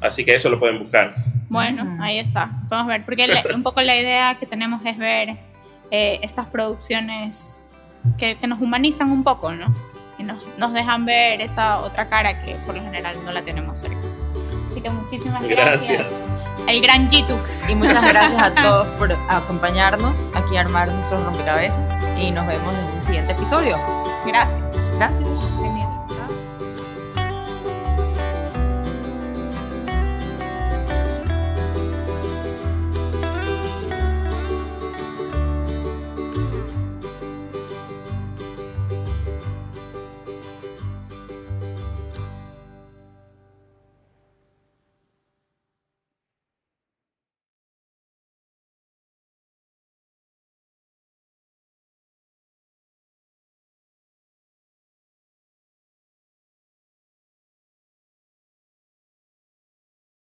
Así que eso lo pueden buscar. Bueno, ahí está. Vamos a ver, porque la- un poco la idea que tenemos es ver eh, estas producciones que, que nos humanizan un poco, ¿no? Y nos, nos dejan ver esa otra cara que por lo general no la tenemos cerca. Así que muchísimas gracias. Gracias. El gran Gitux. Y muchas gracias a todos por acompañarnos aquí a armar nuestros rompecabezas y nos vemos en un siguiente episodio. Gracias. Gracias.